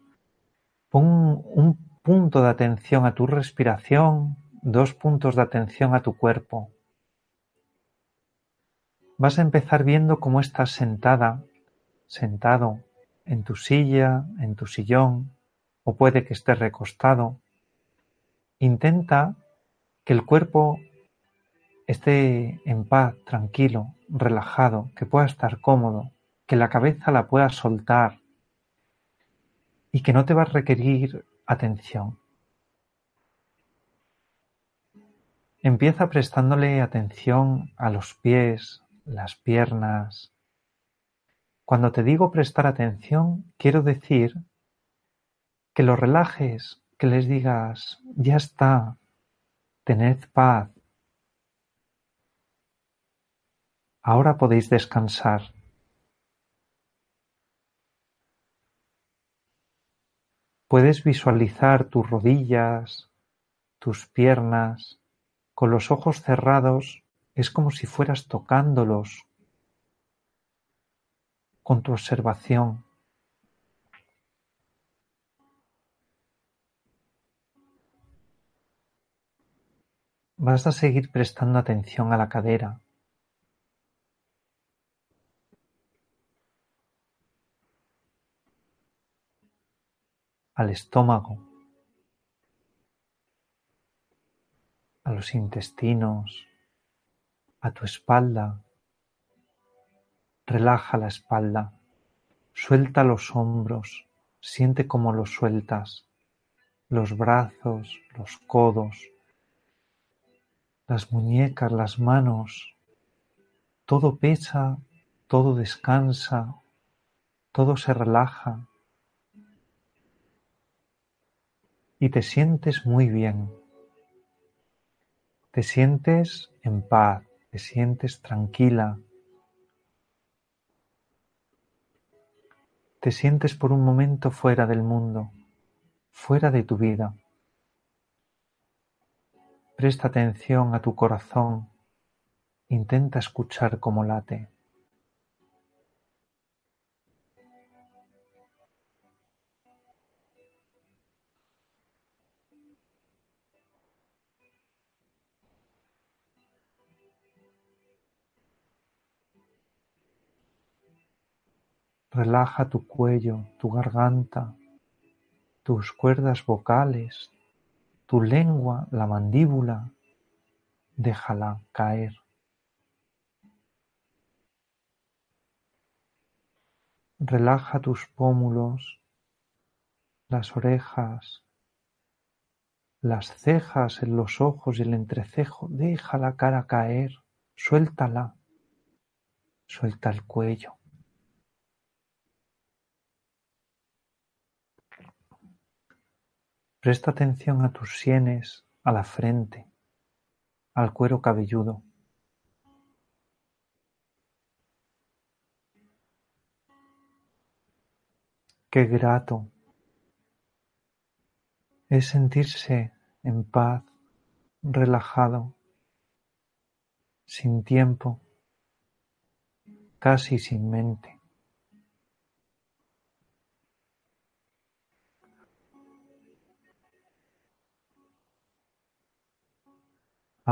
pon un punto de atención a tu respiración, dos puntos de atención a tu cuerpo. Vas a empezar viendo cómo estás sentada, sentado en tu silla, en tu sillón, o puede que estés recostado. Intenta que el cuerpo esté en paz, tranquilo, relajado, que pueda estar cómodo, que la cabeza la pueda soltar y que no te va a requerir atención. Empieza prestándole atención a los pies, las piernas. Cuando te digo prestar atención, quiero decir que los relajes, que les digas, ya está, tened paz. Ahora podéis descansar. Puedes visualizar tus rodillas, tus piernas, con los ojos cerrados es como si fueras tocándolos con tu observación. Vas a seguir prestando atención a la cadera. al estómago, a los intestinos, a tu espalda. Relaja la espalda, suelta los hombros, siente cómo los sueltas, los brazos, los codos, las muñecas, las manos. Todo pesa, todo descansa, todo se relaja. y te sientes muy bien. Te sientes en paz, te sientes tranquila. Te sientes por un momento fuera del mundo, fuera de tu vida. Presta atención a tu corazón, intenta escuchar cómo late. Relaja tu cuello, tu garganta, tus cuerdas vocales, tu lengua, la mandíbula, déjala caer. Relaja tus pómulos, las orejas, las cejas en los ojos y el entrecejo, deja la cara caer, suéltala, suelta el cuello. Presta atención a tus sienes, a la frente, al cuero cabelludo. Qué grato es sentirse en paz, relajado, sin tiempo, casi sin mente.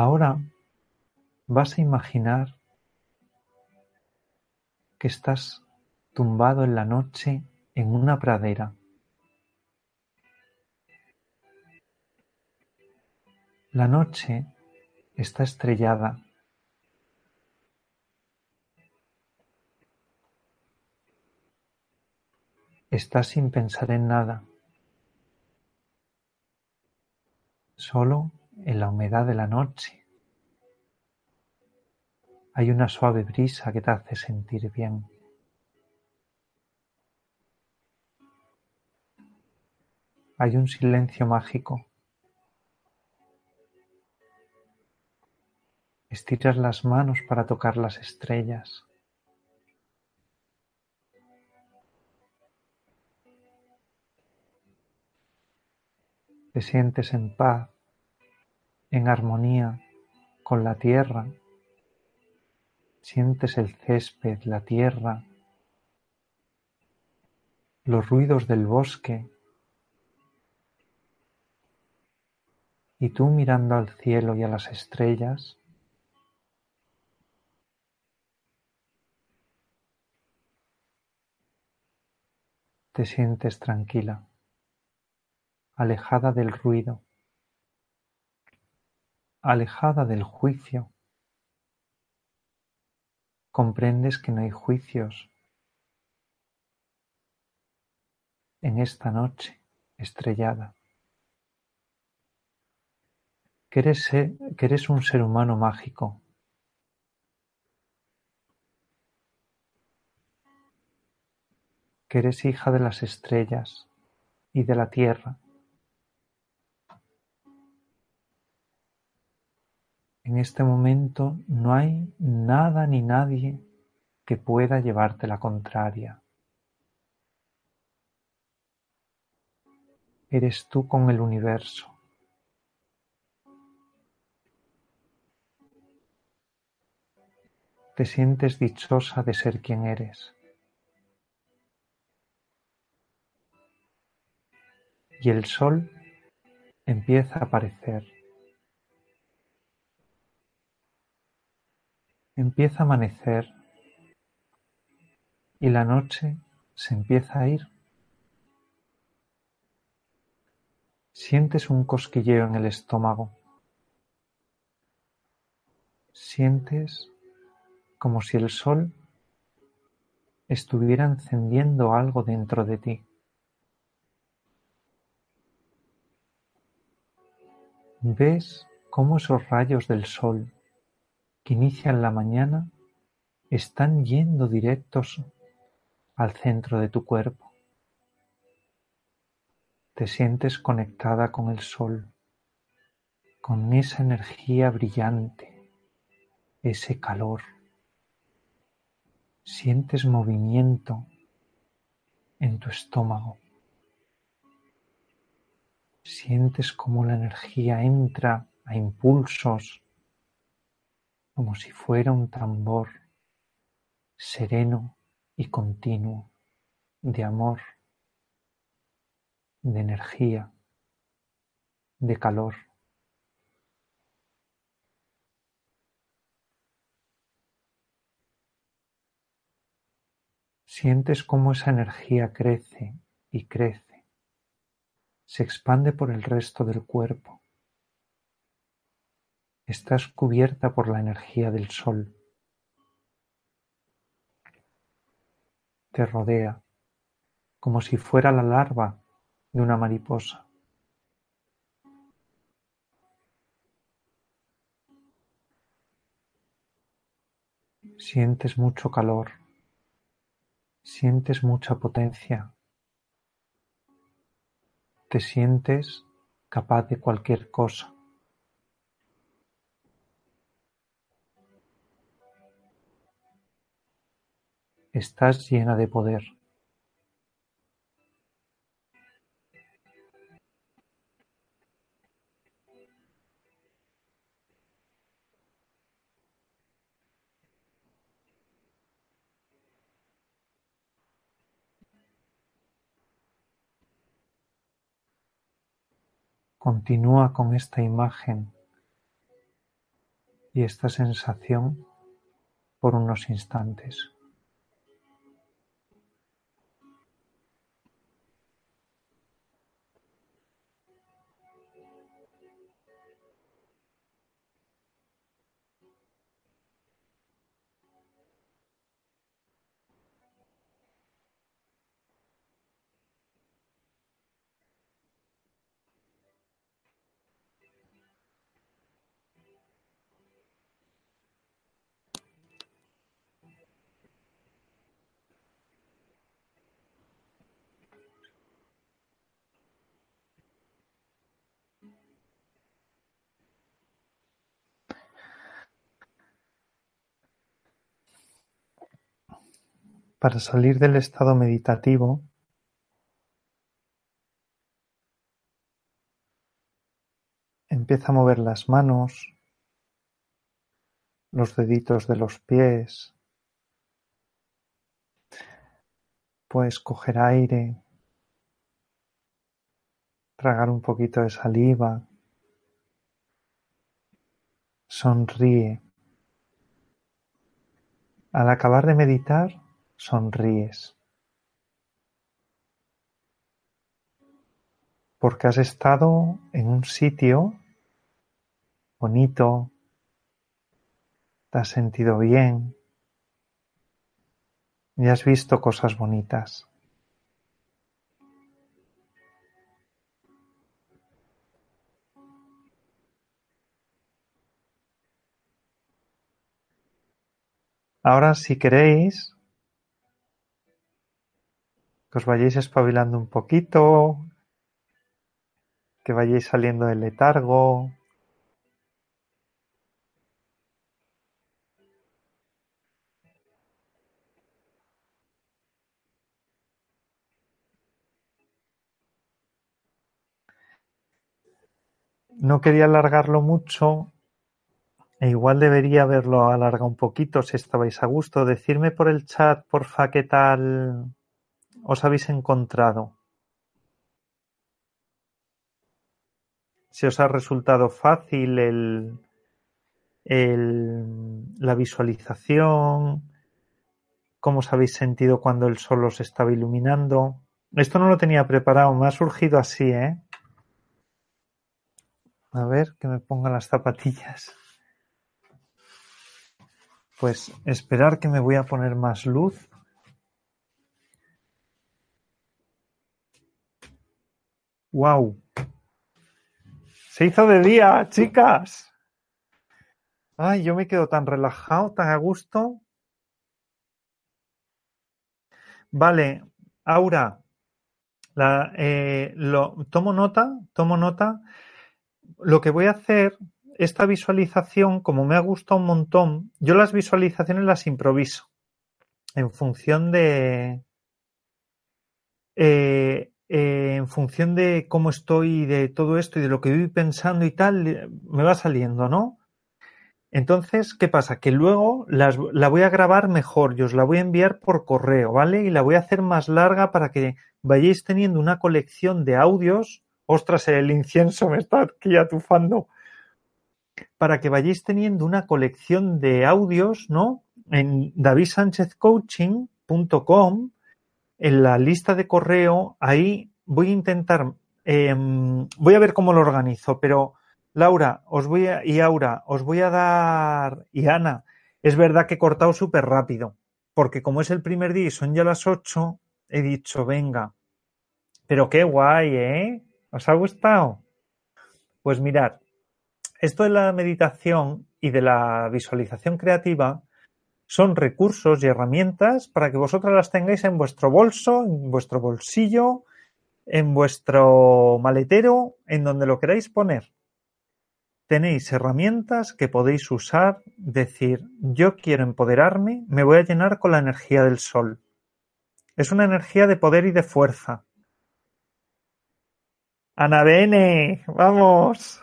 Ahora vas a imaginar que estás tumbado en la noche en una pradera. La noche está estrellada. Estás sin pensar en nada. Solo en la humedad de la noche. Hay una suave brisa que te hace sentir bien. Hay un silencio mágico. Estiras las manos para tocar las estrellas. Te sientes en paz, en armonía con la tierra. Sientes el césped, la tierra, los ruidos del bosque Y tú mirando al cielo y a las estrellas, te sientes tranquila, alejada del ruido, alejada del juicio. Comprendes que no hay juicios en esta noche estrellada que eres, un ser humano mágico. que eres hija de las estrellas y de la tierra. En este momento no hay nada ni nadie que pueda llevarte la contraria. Eres tú con el universo. te sientes dichosa de ser quien eres. Y el sol empieza a aparecer. Empieza a amanecer y la noche se empieza a ir. Sientes un cosquilleo en el estómago. Sientes como si el sol estuviera encendiendo algo dentro de ti. Ves cómo esos rayos del sol inician la mañana están yendo directos al centro de tu cuerpo. Te sientes conectada con el sol, con esa energía brillante, ese calor. Sientes movimiento en tu estómago. Sientes cómo la energía entra a impulsos, como si fuera un tambor sereno y continuo de amor, de energía, de calor. Sientes cómo esa energía crece y crece, se expande por el resto del cuerpo. Estás cubierta por la energía del sol. Te rodea como si fuera la larva de una mariposa. Sientes mucho calor Sientes mucha potencia. Te sientes capaz de cualquier cosa. Estás llena de poder. Continúa con esta imagen y esta sensación por unos instantes. Para salir del estado meditativo, empieza a mover las manos, los deditos de los pies, puedes coger aire, tragar un poquito de saliva, sonríe. Al acabar de meditar, sonríes. Porque has estado en un sitio bonito, te has sentido bien y has visto cosas bonitas. Ahora, si queréis, que os vayáis espabilando un poquito, que vayáis saliendo del letargo. No quería alargarlo mucho e igual debería haberlo alargado un poquito si estabais a gusto. Decirme por el chat, porfa, qué tal os habéis encontrado. Si os ha resultado fácil el, la visualización, cómo os habéis sentido cuando el sol os estaba iluminando. Esto no lo tenía preparado, me ha surgido así, ¿eh? A ver, que me pongan las zapatillas. Pues esperar que me voy a poner más luz. ¡Wow! Se hizo de día, chicas. Ay, yo me quedo tan relajado, tan a gusto. Vale, Aura, eh, lo, tomo nota, tomo nota. Lo que voy a hacer esta visualización, como me ha gustado un montón, yo las visualizaciones las improviso en función de. Eh, eh, en función de cómo estoy, de todo esto y de lo que voy pensando y tal, me va saliendo, ¿no? Entonces, ¿qué pasa? Que luego las, la voy a grabar mejor y os la voy a enviar por correo, ¿vale? Y la voy a hacer más larga para que vayáis teniendo una colección de audios. Ostras, el incienso me está aquí atufando para que vayáis teniendo una colección de audios, ¿no? En davidsanchezcoaching.com, en la lista de correo, ahí voy a intentar, eh, voy a ver cómo lo organizo, pero Laura, os voy a, y Aura, os voy a dar, y Ana, es verdad que he cortado súper rápido, porque como es el primer día y son ya las 8, he dicho, venga, pero qué guay, ¿eh? ¿Os ha gustado? Pues mirad, esto de la meditación y de la visualización creativa son recursos y herramientas para que vosotras las tengáis en vuestro bolso, en vuestro bolsillo, en vuestro maletero, en donde lo queráis poner. Tenéis herramientas que podéis usar, decir, yo quiero empoderarme, me voy a llenar con la energía del sol. Es una energía de poder y de fuerza. Ana Bene, vamos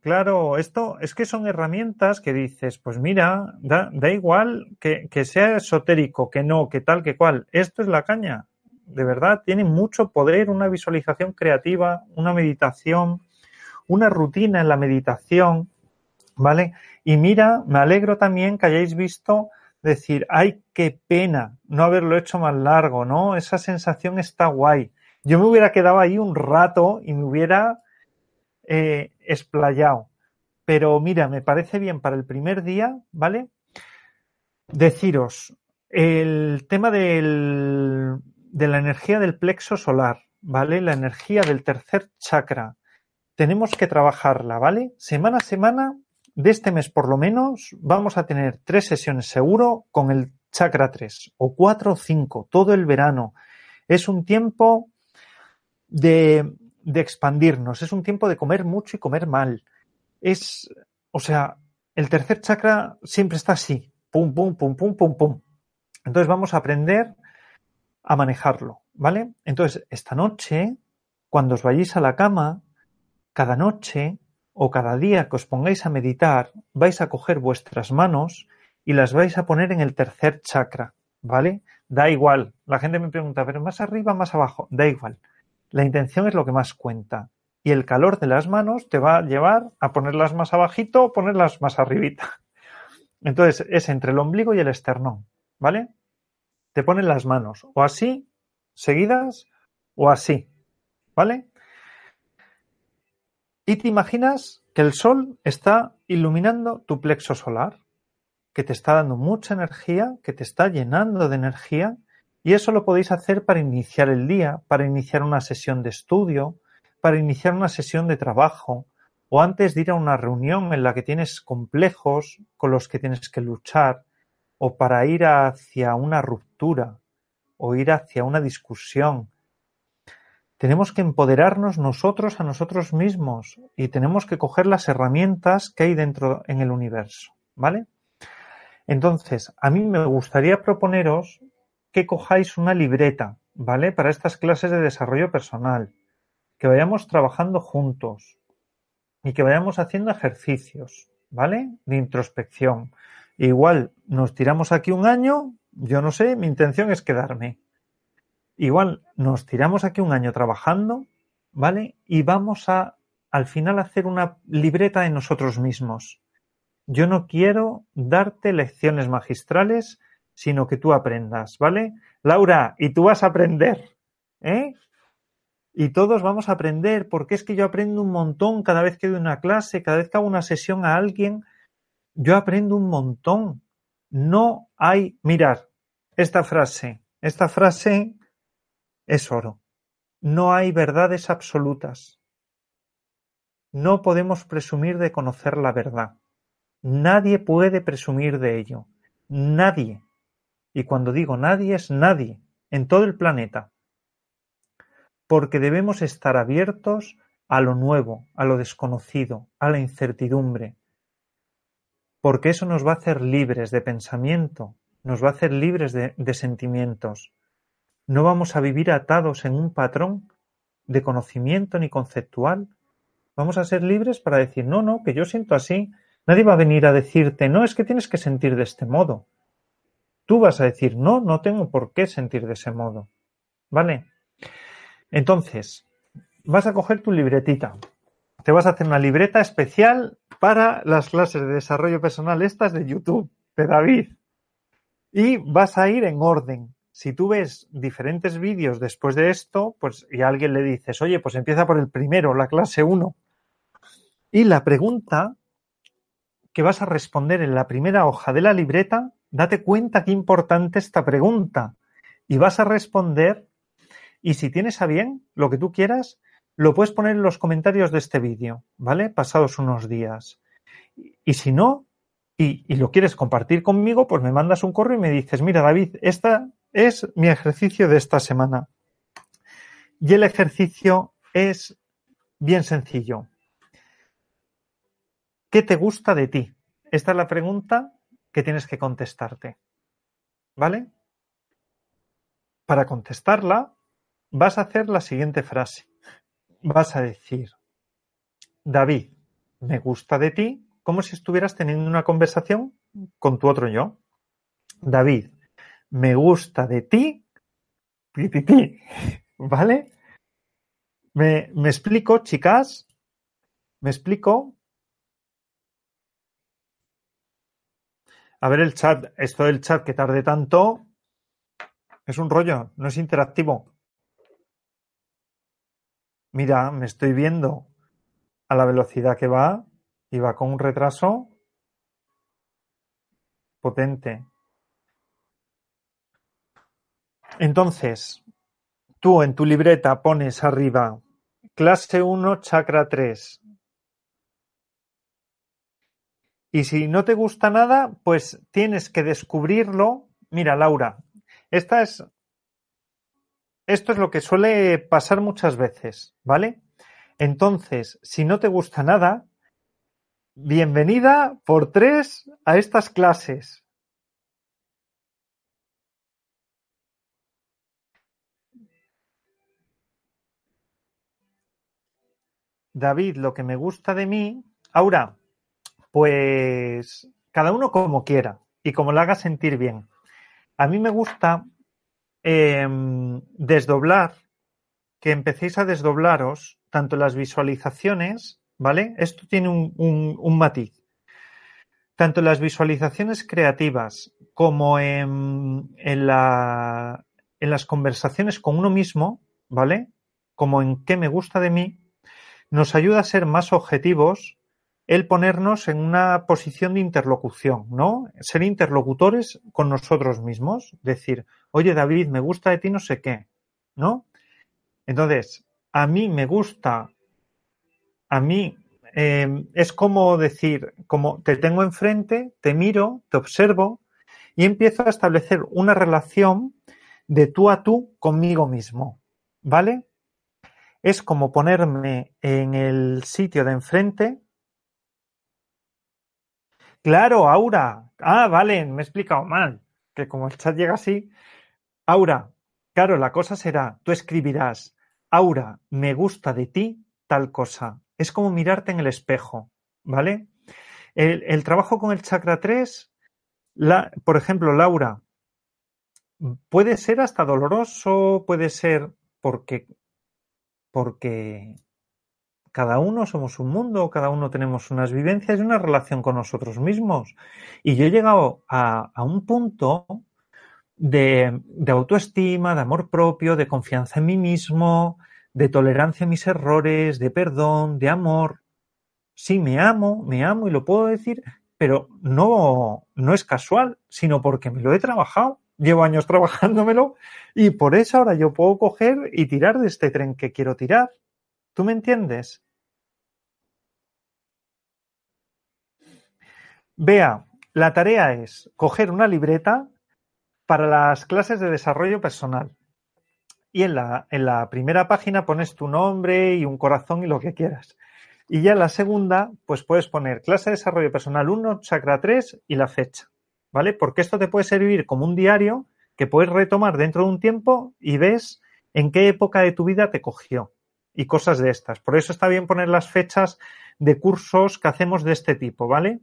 claro, esto es que son herramientas que dices, pues mira, da, da igual que, que, sea esotérico, que no, que tal, que cual. Esto es la caña. De verdad, tiene mucho poder una visualización creativa, una meditación, una rutina en la meditación, ¿vale? Y mira, me alegro también que hayáis visto decir, ay, qué pena no haberlo hecho más largo, ¿no? Esa sensación está guay. Yo me hubiera quedado ahí un rato y me hubiera eh, explayado. Pero mira, me parece bien para el primer día, ¿vale? Deciros, el tema del, de la energía del plexo solar, ¿vale? La energía del tercer chakra. Tenemos que trabajarla, ¿vale? Semana a semana, de este mes por lo menos, vamos a tener tres sesiones seguro con el chakra 3, o cuatro o cinco, todo el verano. Es un tiempo de de expandirnos, es un tiempo de comer mucho y comer mal. Es, o sea, el tercer chakra siempre está así, pum, pum, pum, pum, pum, pum. Entonces vamos a aprender a manejarlo, ¿vale? Entonces, esta noche, cuando os vayáis a la cama, cada noche o cada día que os pongáis a meditar, vais a coger vuestras manos y las vais a poner en el tercer chakra, ¿vale? Da igual. La gente me pregunta, pero más arriba, más abajo. Da igual. La intención es lo que más cuenta. Y el calor de las manos te va a llevar a ponerlas más abajito o ponerlas más arribita. Entonces es entre el ombligo y el esternón, ¿vale? Te ponen las manos o así, seguidas, o así, ¿vale? Y te imaginas que el sol está iluminando tu plexo solar, que te está dando mucha energía, que te está llenando de energía, y eso lo podéis hacer para iniciar el día, para iniciar una sesión de estudio, para iniciar una sesión de trabajo, o antes de ir a una reunión en la que tienes complejos con los que tienes que luchar, o para ir hacia una ruptura, o ir hacia una discusión. Tenemos que empoderarnos nosotros a nosotros mismos y tenemos que coger las herramientas que hay dentro en el universo, ¿vale? Entonces, a mí me gustaría proponeros que cojáis una libreta, ¿vale? Para estas clases de desarrollo personal, que vayamos trabajando juntos, y que vayamos haciendo ejercicios, ¿vale? De introspección. Igual nos tiramos aquí un año, yo no sé, mi intención es quedarme. Igual nos tiramos aquí un año trabajando, ¿vale? Y vamos a al final hacer una libreta de nosotros mismos. Yo no quiero darte lecciones magistrales, sino que tú aprendas, ¿vale? Laura, y tú vas a aprender, ¿eh? Y todos vamos a aprender, porque es que yo aprendo un montón cada vez que doy una clase, cada vez que hago una sesión a alguien, yo aprendo un montón. No hay, mirar, esta frase, esta frase es oro. No hay verdades absolutas. No podemos presumir de conocer la verdad. Nadie puede presumir de ello. Nadie. Y cuando digo nadie es nadie, en todo el planeta porque debemos estar abiertos a lo nuevo, a lo desconocido, a la incertidumbre, porque eso nos va a hacer libres de pensamiento, nos va a hacer libres de, sentimientos. No vamos a vivir atados en un patrón de conocimiento ni conceptual. Vamos a ser libres para decir, no, no, que yo siento así. Nadie va a venir a decirte, no, es que tienes que sentir de este modo. Tú vas a decir, no, no tengo por qué sentir de ese modo. ¿Vale? Entonces, vas a coger tu libretita. Te vas a hacer una libreta especial para las clases de desarrollo personal estas de YouTube, de David. Y vas a ir en orden. Si tú ves diferentes vídeos después de esto, pues y a alguien le dices, oye, pues empieza por el primero, la clase 1. Y la pregunta que vas a responder en la primera hoja de la libreta, date cuenta qué importante esta pregunta. Y vas a responder y si tienes a bien lo que tú quieras, lo puedes poner en los comentarios de este vídeo, ¿vale? Pasados unos días. Y si no, y, y, lo quieres compartir conmigo, pues me mandas un correo y me dices, mira David, este es mi ejercicio de esta semana. Y el ejercicio es bien sencillo. ¿Qué te gusta de ti? Esta es la pregunta que tienes que contestarte. ¿Vale? Para contestarla, vas a hacer la siguiente frase. Vas a decir, David, me gusta de ti, como si estuvieras teniendo una conversación con tu otro yo. David, me gusta de ti, ¿vale? Me, me explico, chicas, me explico. A ver el chat, esto del chat que tarde tanto, es un rollo, no es interactivo. Mira, me estoy viendo a la velocidad que va y va con un retraso potente. Entonces, tú en tu libreta pones arriba clase 1, chakra 3. Y si no te gusta nada, pues tienes que descubrirlo. Mira, Laura, esta es, esto es lo que suele pasar muchas veces, ¿vale? Entonces, si no te gusta nada, bienvenida por tres a estas clases. David, lo que me gusta de mí. Aura, pues cada uno como quiera y como le haga sentir bien. A mí me gusta em, desdoblar, que empecéis a desdoblaros tanto las visualizaciones, ¿vale? Esto tiene un, matiz. Tanto las visualizaciones creativas como en, en, la, en las conversaciones con uno mismo, ¿vale? Como en qué me gusta de mí, nos ayuda a ser más objetivos el ponernos en una posición de interlocución, ¿no? Ser interlocutores con nosotros mismos, decir, oye David, me gusta de ti no sé qué, ¿no? Entonces, a mí me gusta, a mí em, es como decir, como te tengo enfrente, te miro, te observo y empiezo a establecer una relación de tú a tú conmigo mismo, ¿vale? Es como ponerme en el sitio de enfrente. Claro, Aura. Ah, vale, me he explicado mal. Que como el chat llega así. Aura, claro, la cosa será, tú escribirás, Aura, me gusta de ti tal cosa. Es como mirarte en el espejo, ¿vale? El, trabajo con el chakra 3, la, por ejemplo, Laura, puede ser hasta doloroso, puede ser porque porque cada uno somos un mundo, cada uno tenemos unas vivencias y una relación con nosotros mismos. Y yo he llegado a, un punto de, de, autoestima, de amor propio, de confianza en mí mismo, de tolerancia a mis errores, de perdón, de amor. Sí, me amo, me amo y lo puedo decir, pero no, no es casual, sino porque me lo he trabajado llevo años trabajándomelo y por eso ahora yo puedo coger y tirar de este tren que quiero tirar. ¿Tú me entiendes? Vea, la tarea es coger una libreta para las clases de desarrollo personal. Y en la, en la primera página pones tu nombre y un corazón y lo que quieras. Y ya en la segunda, pues puedes poner clase de desarrollo personal 1, chakra 3 y la fecha. ¿vale? Porque esto te puede servir como un diario que puedes retomar dentro de un tiempo y ves en qué época de tu vida te cogió y cosas de estas. Por eso está bien poner las fechas de cursos que hacemos de este tipo, ¿vale?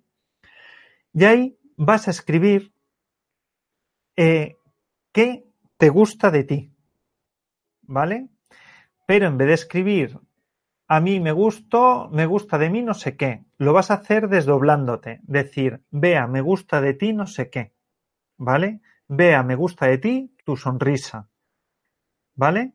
Y ahí vas a escribir eh, qué te gusta de ti, ¿vale? Pero en vez de escribir a mí me gustó, me gusta de mí no sé qué. Lo vas a hacer desdoblándote. Decir, vea, me gusta de ti no sé qué. ¿Vale? Vea, me gusta de ti tu sonrisa. ¿Vale?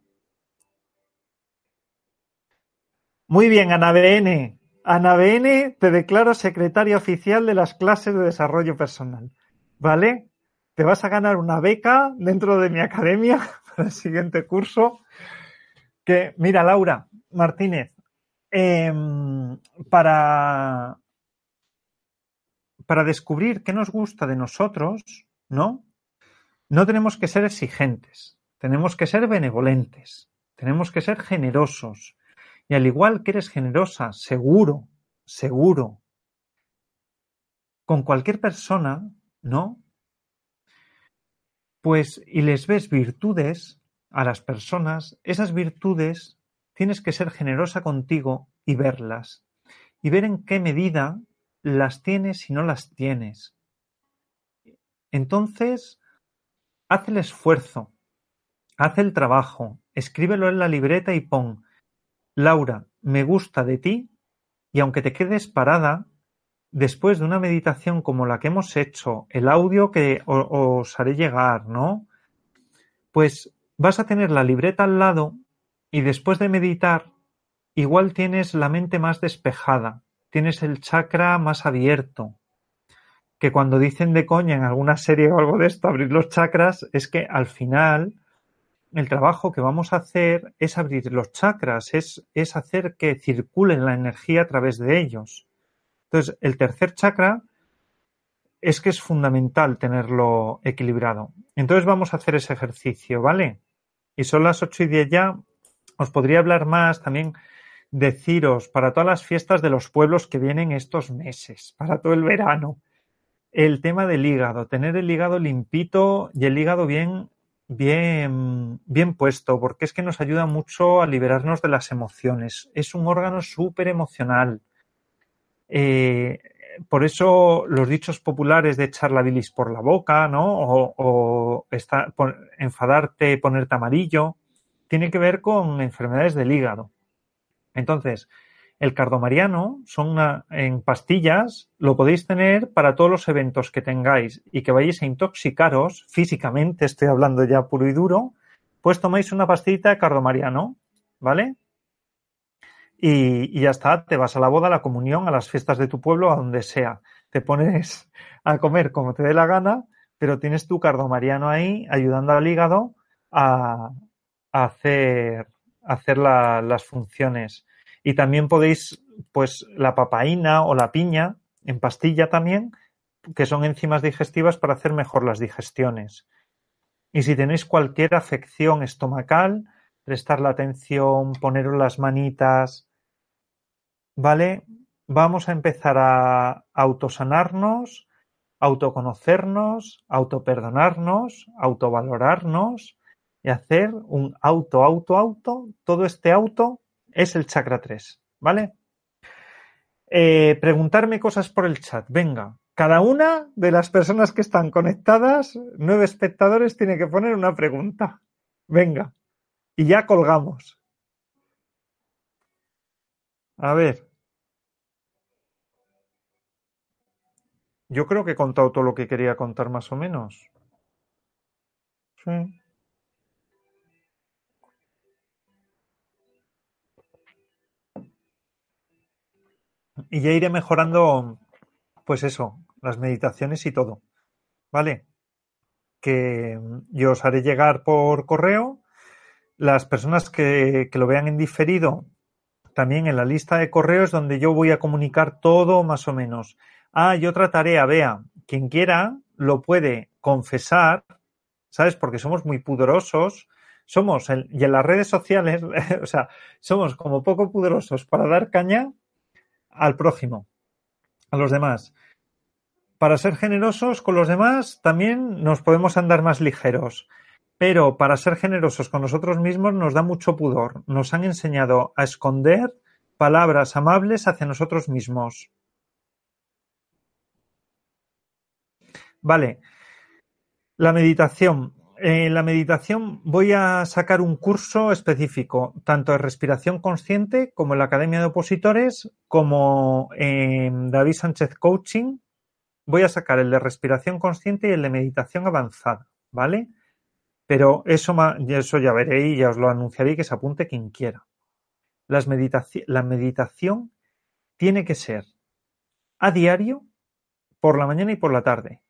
Muy bien, Ana BN. Ana BN, te declaro secretaria oficial de las clases de desarrollo personal. ¿Vale? Te vas a ganar una beca dentro de mi academia para el siguiente curso. Que, mira, Laura Martínez, Em, para, para descubrir qué nos gusta de nosotros, ¿no? No tenemos que ser exigentes, tenemos que ser benevolentes, tenemos que ser generosos. Y al igual que eres generosa, seguro, seguro, con cualquier persona, ¿no? Pues, y les ves virtudes a las personas, esas virtudes tienes que ser generosa contigo y verlas, y ver en qué medida las tienes y no las tienes. Entonces, haz el esfuerzo, haz el trabajo, escríbelo en la libreta y pon, Laura, me gusta de ti, y aunque te quedes parada, después de una meditación como la que hemos hecho, el audio que os haré llegar, ¿no? Pues vas a tener la libreta al lado y después de meditar, igual tienes la mente más despejada, tienes el chakra más abierto. Que cuando dicen de coña en alguna serie o algo de esto, abrir los chakras, es que al final el trabajo que vamos a hacer es abrir los chakras, es, es hacer que circule la energía a través de ellos. Entonces, el tercer chakra es que es fundamental tenerlo equilibrado. Entonces vamos a hacer ese ejercicio, ¿vale? Y son las ocho y diez ya, os podría hablar más también deciros para todas las fiestas de los pueblos que vienen estos meses, para todo el verano. El tema del hígado, tener el hígado limpito y el hígado bien, bien, bien puesto, porque es que nos ayuda mucho a liberarnos de las emociones. Es un órgano súper emocional. Eh, por eso los dichos populares de echar la bilis por la boca, ¿no? O, enfadarte, ponerte amarillo, tiene que ver con enfermedades del hígado. Entonces, el cardomariano son en pastillas, lo podéis tener para todos los eventos que tengáis y que vayáis a intoxicaros físicamente, estoy hablando ya puro y duro, pues tomáis una pastillita de cardomariano, ¿vale? Y, y, ya está, te vas a la boda, a la comunión, a las fiestas de tu pueblo, a donde sea. Te pones a comer como te dé la gana, pero tienes tu cardomariano ahí ayudando al hígado a, hacer, hacer las funciones. Y también podéis, pues, la papaína o la piña en pastilla también, que son enzimas digestivas para hacer mejor las digestiones. Y si tenéis cualquier afección estomacal, prestar la atención, poneros las manitas, ¿vale? Vamos a empezar a autosanarnos, autoconocernos, autoperdonarnos, autovalorarnos y hacer un auto, auto, auto. Todo este auto es el chakra 3, ¿vale? Eh, preguntarme cosas por el chat. Venga, cada una de las personas que están conectadas, nueve espectadores, tiene que poner una pregunta. Venga, y ya colgamos. A ver. Yo creo que he contado todo lo que quería contar más o menos. Sí. Y ya iré mejorando, pues eso, las meditaciones y todo. ¿Vale? Que yo os haré llegar por correo. Las personas que, que lo vean en diferido, también en la lista de correos donde yo voy a comunicar todo más o menos. Ah, y otra tarea, vea, quien quiera lo puede confesar, ¿sabes? Porque somos muy pudorosos, somos, y en las redes sociales, o sea, somos como poco pudorosos para dar caña al prójimo, a los demás. Para ser generosos con los demás también nos podemos andar más ligeros, pero para ser generosos con nosotros mismos nos da mucho pudor. Nos han enseñado a esconder palabras amables hacia nosotros mismos. Vale. La meditación. En la meditación voy a sacar un curso específico, tanto de respiración consciente como en la Academia de Opositores, como en David Sánchez Coaching. Voy a sacar el de respiración consciente y el de meditación avanzada, ¿vale? Pero eso, eso ya veré y ya os lo anunciaré y que se apunte quien quiera. Las la meditación tiene que ser a diario, por la mañana y por la tarde.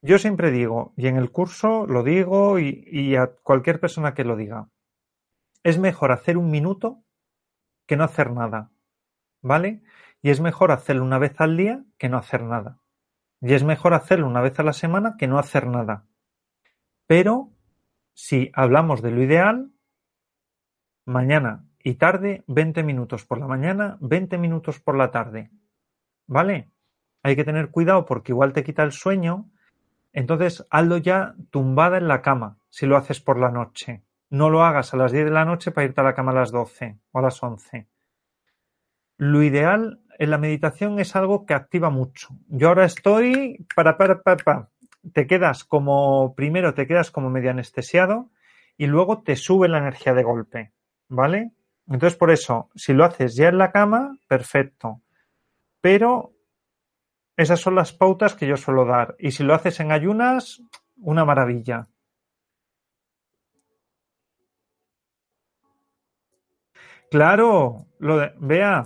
Yo siempre digo, y en el curso lo digo y, a cualquier persona que lo diga, es mejor hacer un minuto que no hacer nada, ¿vale? Y es mejor hacerlo una vez al día que no hacer nada. Y es mejor hacerlo una vez a la semana que no hacer nada. Pero si hablamos de lo ideal, mañana y tarde, 20 minutos por la mañana, 20 minutos por la tarde. ¿Vale? Hay que tener cuidado porque igual te quita el sueño entonces, hazlo ya tumbada en la cama, si lo haces por la noche. No lo hagas a las 10 de la noche para irte a la cama a las 12 o a las 11. Lo ideal en la meditación es algo que activa mucho. Yo ahora estoy para, para, para, para. Te quedas como, primero te quedas como medio anestesiado y luego te sube la energía de golpe. ¿Vale? Entonces, por eso, si lo haces ya en la cama, perfecto. Pero esas son las pautas que yo suelo dar. Y si lo haces en ayunas, una maravilla. Claro, lo de, vea.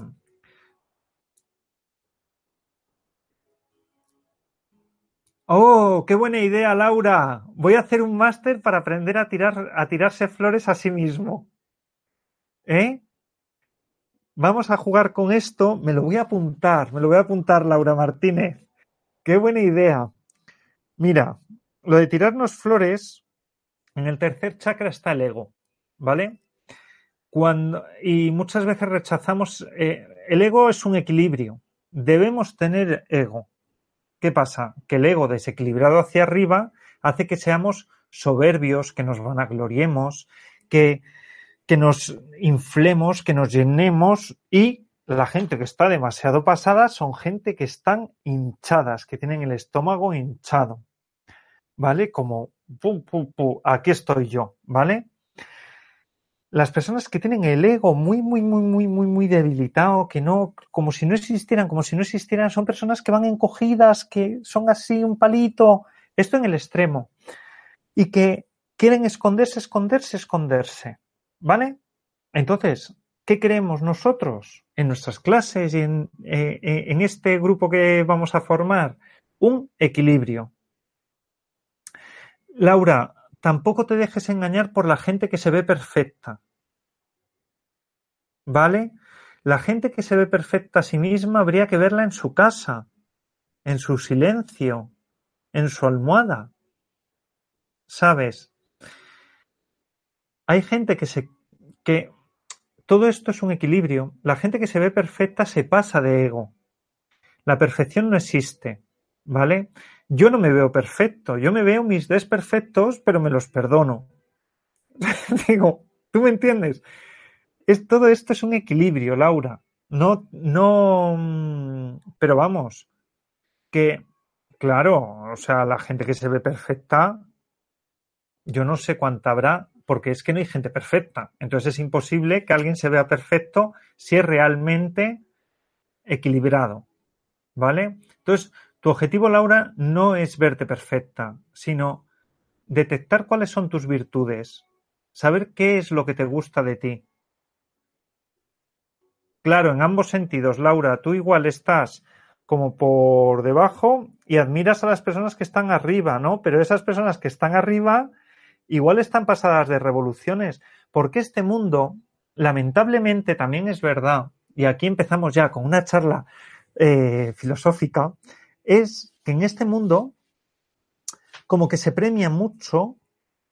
Oh, qué buena idea, Laura. Voy a hacer un máster para aprender a tirar, a tirarse flores a sí mismo. ¿Eh? Vamos a jugar con esto. Me lo voy a apuntar, me lo voy a apuntar, Laura Martínez. Qué buena idea. Mira, lo de tirarnos flores, en el tercer chakra está el ego, ¿vale? Y muchas veces rechazamos, eh, el ego es un equilibrio. Debemos tener ego. ¿Qué pasa? Que el ego desequilibrado hacia arriba hace que seamos soberbios, que nos vanagloriemos, que, que nos inflemos, que nos llenemos y la gente que está demasiado pasada son gente que están hinchadas, que tienen el estómago hinchado. ¿Vale? Como, pum, pum, pum, aquí estoy yo, ¿vale? Las personas que tienen el ego muy, muy, muy, muy, muy, muy debilitado, que no, como si no existieran, como si no existieran, son personas que van encogidas, que son así un palito, esto en el extremo, y que quieren esconderse, esconderse, esconderse, ¿vale? Entonces, ¿qué queremos nosotros en nuestras clases y en, eh, eh, en este grupo que vamos a formar? Un equilibrio. Laura, tampoco te dejes engañar por la gente que se ve perfecta. ¿Vale? La gente que se ve perfecta a sí misma habría que verla en su casa, en su silencio, en su almohada. ¿Sabes? Hay gente que se que todo esto es un equilibrio. La gente que se ve perfecta se pasa de ego. La perfección no existe, ¿vale? Yo no me veo perfecto, yo me veo mis desperfectos, pero me los perdono. Digo, ¿tú me entiendes? Es, todo esto es un equilibrio, Laura. No, no, mm, pero vamos, que, claro, o sea, la gente que se ve perfecta, yo no sé cuánta habrá, porque es que no hay gente perfecta. Entonces es imposible que alguien se vea perfecto si es realmente equilibrado. ¿Vale? Entonces, tu objetivo, Laura, no es verte perfecta, sino detectar cuáles son tus virtudes, saber qué es lo que te gusta de ti. Claro, en ambos sentidos, Laura, tú igual estás como por debajo y admiras a las personas que están arriba, ¿no? Pero esas personas que están arriba igual están pasadas de revoluciones, porque este mundo, lamentablemente, también es verdad, y aquí empezamos ya con una charla eh, filosófica, es que en este mundo como que se premia mucho,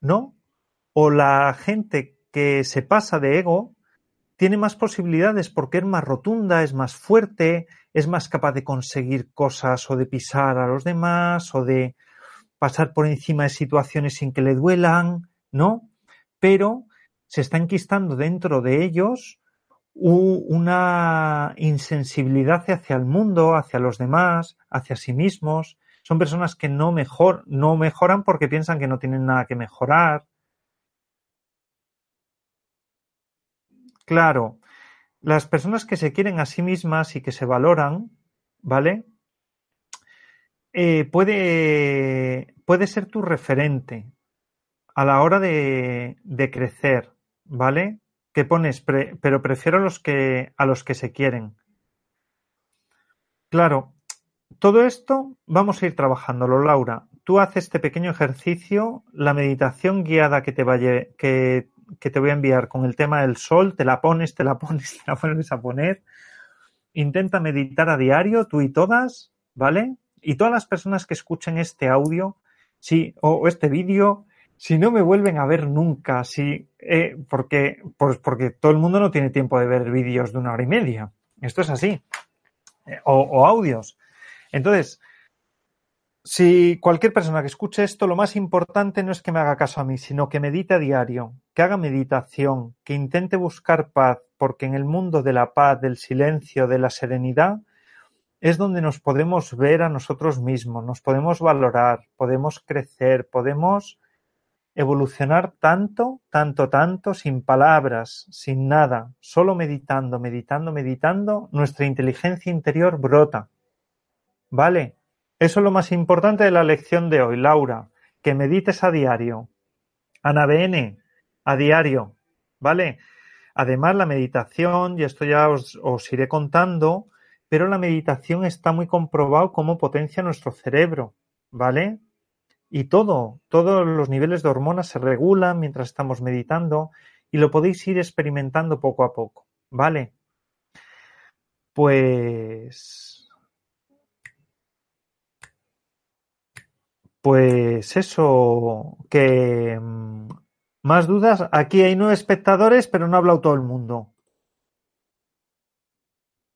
¿no? O la gente que se pasa de ego tiene más posibilidades porque es más rotunda, es más fuerte, es más capaz de conseguir cosas o de pisar a los demás o de pasar por encima de situaciones sin que le duelan, ¿no? Pero se está enquistando dentro de ellos una insensibilidad hacia el mundo, hacia los demás, hacia sí mismos. Son personas que no, mejor, no mejoran porque piensan que no tienen nada que mejorar. Claro, las personas que se quieren a sí mismas y que se valoran, ¿vale? Eh, puede, puede ser tu referente a la hora de, crecer, ¿vale? que pones, pero prefiero a los que, a los que se quieren. Claro, todo esto vamos a ir trabajándolo, Laura. Tú haces este pequeño ejercicio, la meditación guiada que te, vaya, que, que te voy a enviar con el tema del sol, te la pones, te la pones, te la vuelves a poner. Intenta meditar a diario, tú y todas, ¿vale? Y todas las personas que escuchen este audio, sí, o este vídeo, si no me vuelven a ver nunca, si, eh, porque, pues porque todo el mundo no tiene tiempo de ver vídeos de una hora y media. Esto es así. Eh, o, o, audios. Entonces, si cualquier persona que escuche esto, lo más importante no es que me haga caso a mí, sino que medite a diario, que haga meditación, que intente buscar paz, porque en el mundo de la paz, del silencio, de la serenidad, es donde nos podemos ver a nosotros mismos, nos podemos valorar, podemos crecer, podemos evolucionar tanto, tanto, tanto, sin palabras, sin nada, solo meditando, meditando, meditando, nuestra inteligencia interior brota. ¿Vale? Eso es lo más importante de la lección de hoy, Laura, que medites a diario. Ana BN, a diario. ¿Vale? Además, la meditación, y esto ya os, os iré contando, pero la meditación está muy comprobado cómo potencia nuestro cerebro. ¿Vale? Y todo, todos los niveles de hormonas se regulan mientras estamos meditando y lo podéis ir experimentando poco a poco, ¿vale? Pues... Pues eso, que mm, más dudas. Aquí hay nueve espectadores, pero no ha hablado todo el mundo.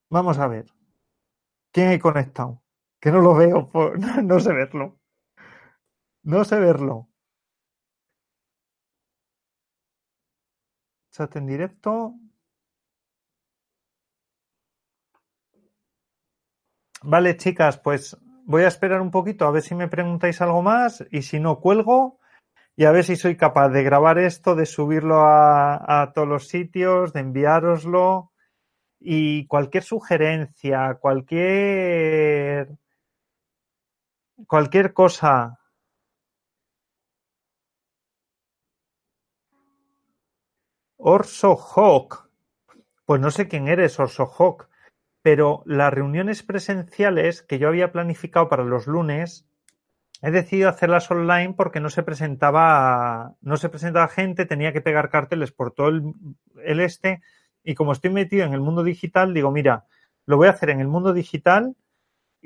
Vamos a ver. ¿Quién hay conectado? Que no lo veo, por... no, sé verlo. No sé verlo. Chat en directo. Vale, chicas, pues voy a esperar un poquito a ver si me preguntáis algo más y si no, cuelgo y a ver si soy capaz de grabar esto, de subirlo a, a todos los sitios, de enviároslo y cualquier sugerencia, cualquier cualquier cosa. Orso Hawk. Pues no sé quién eres, Orso Hawk, pero las reuniones presenciales que yo había planificado para los lunes, he decidido hacerlas online porque no se presentaba, no se presentaba gente, tenía que pegar carteles por todo el, el este, y como estoy metido en el mundo digital, digo, mira, lo voy a hacer en el mundo digital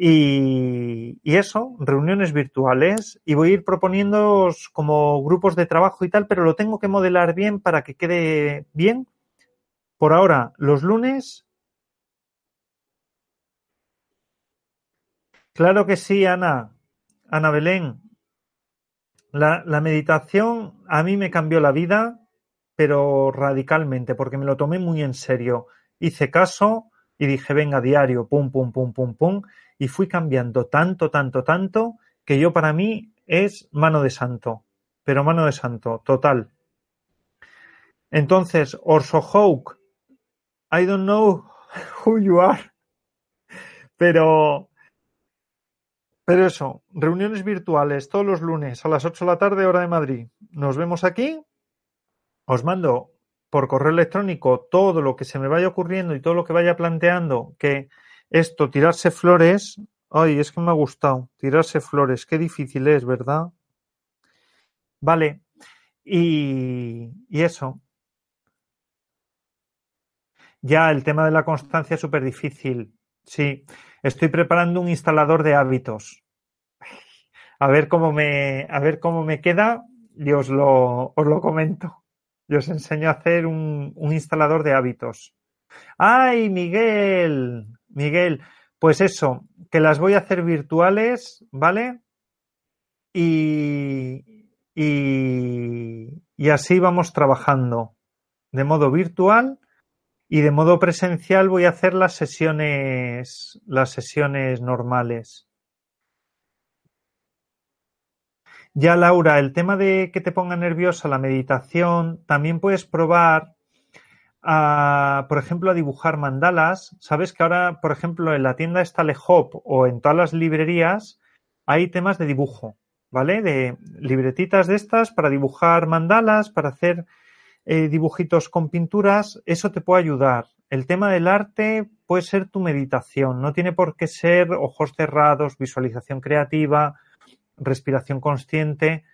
y, eso, reuniones virtuales y voy a ir proponiendo como grupos de trabajo y tal, pero lo tengo que modelar bien para que quede bien. Por ahora, los lunes. Claro que sí, Ana. Ana Belén. La, la meditación a mí me cambió la vida, pero radicalmente, porque me lo tomé muy en serio. Hice caso y dije, venga, diario, pum, pum, pum, pum, pum y fui cambiando tanto, tanto, tanto, que yo para mí es mano de santo, pero mano de santo, total. Entonces, Orso Hawk, I don't know who you are, pero, pero eso, reuniones virtuales todos los lunes a las 8 de la tarde, hora de Madrid. Nos vemos aquí. Os mando por correo electrónico todo lo que se me vaya ocurriendo y todo lo que vaya planteando que esto, tirarse flores. Ay, es que me ha gustado. Tirarse flores. Qué difícil es, ¿verdad? Vale. Y, y eso. Ya, el tema de la constancia es súper difícil. Sí. Estoy preparando un instalador de hábitos. A ver cómo me, a ver cómo me queda y os lo, os lo comento. Y os enseño a hacer un, un instalador de hábitos. ¡Ay, Miguel! Miguel, pues eso, que las voy a hacer virtuales, ¿vale? Y, y, y así vamos trabajando de modo virtual y de modo presencial voy a hacer las sesiones, las sesiones normales. Ya, Laura, el tema de que te ponga nerviosa la meditación, también puedes probar a, por ejemplo, a dibujar mandalas. Sabes que ahora, por ejemplo, en la tienda Hop o en todas las librerías hay temas de dibujo, ¿vale? De libretitas de estas para dibujar mandalas, para hacer eh, dibujitos con pinturas. Eso te puede ayudar. El tema del arte puede ser tu meditación. No tiene por qué ser ojos cerrados, visualización creativa, respiración consciente.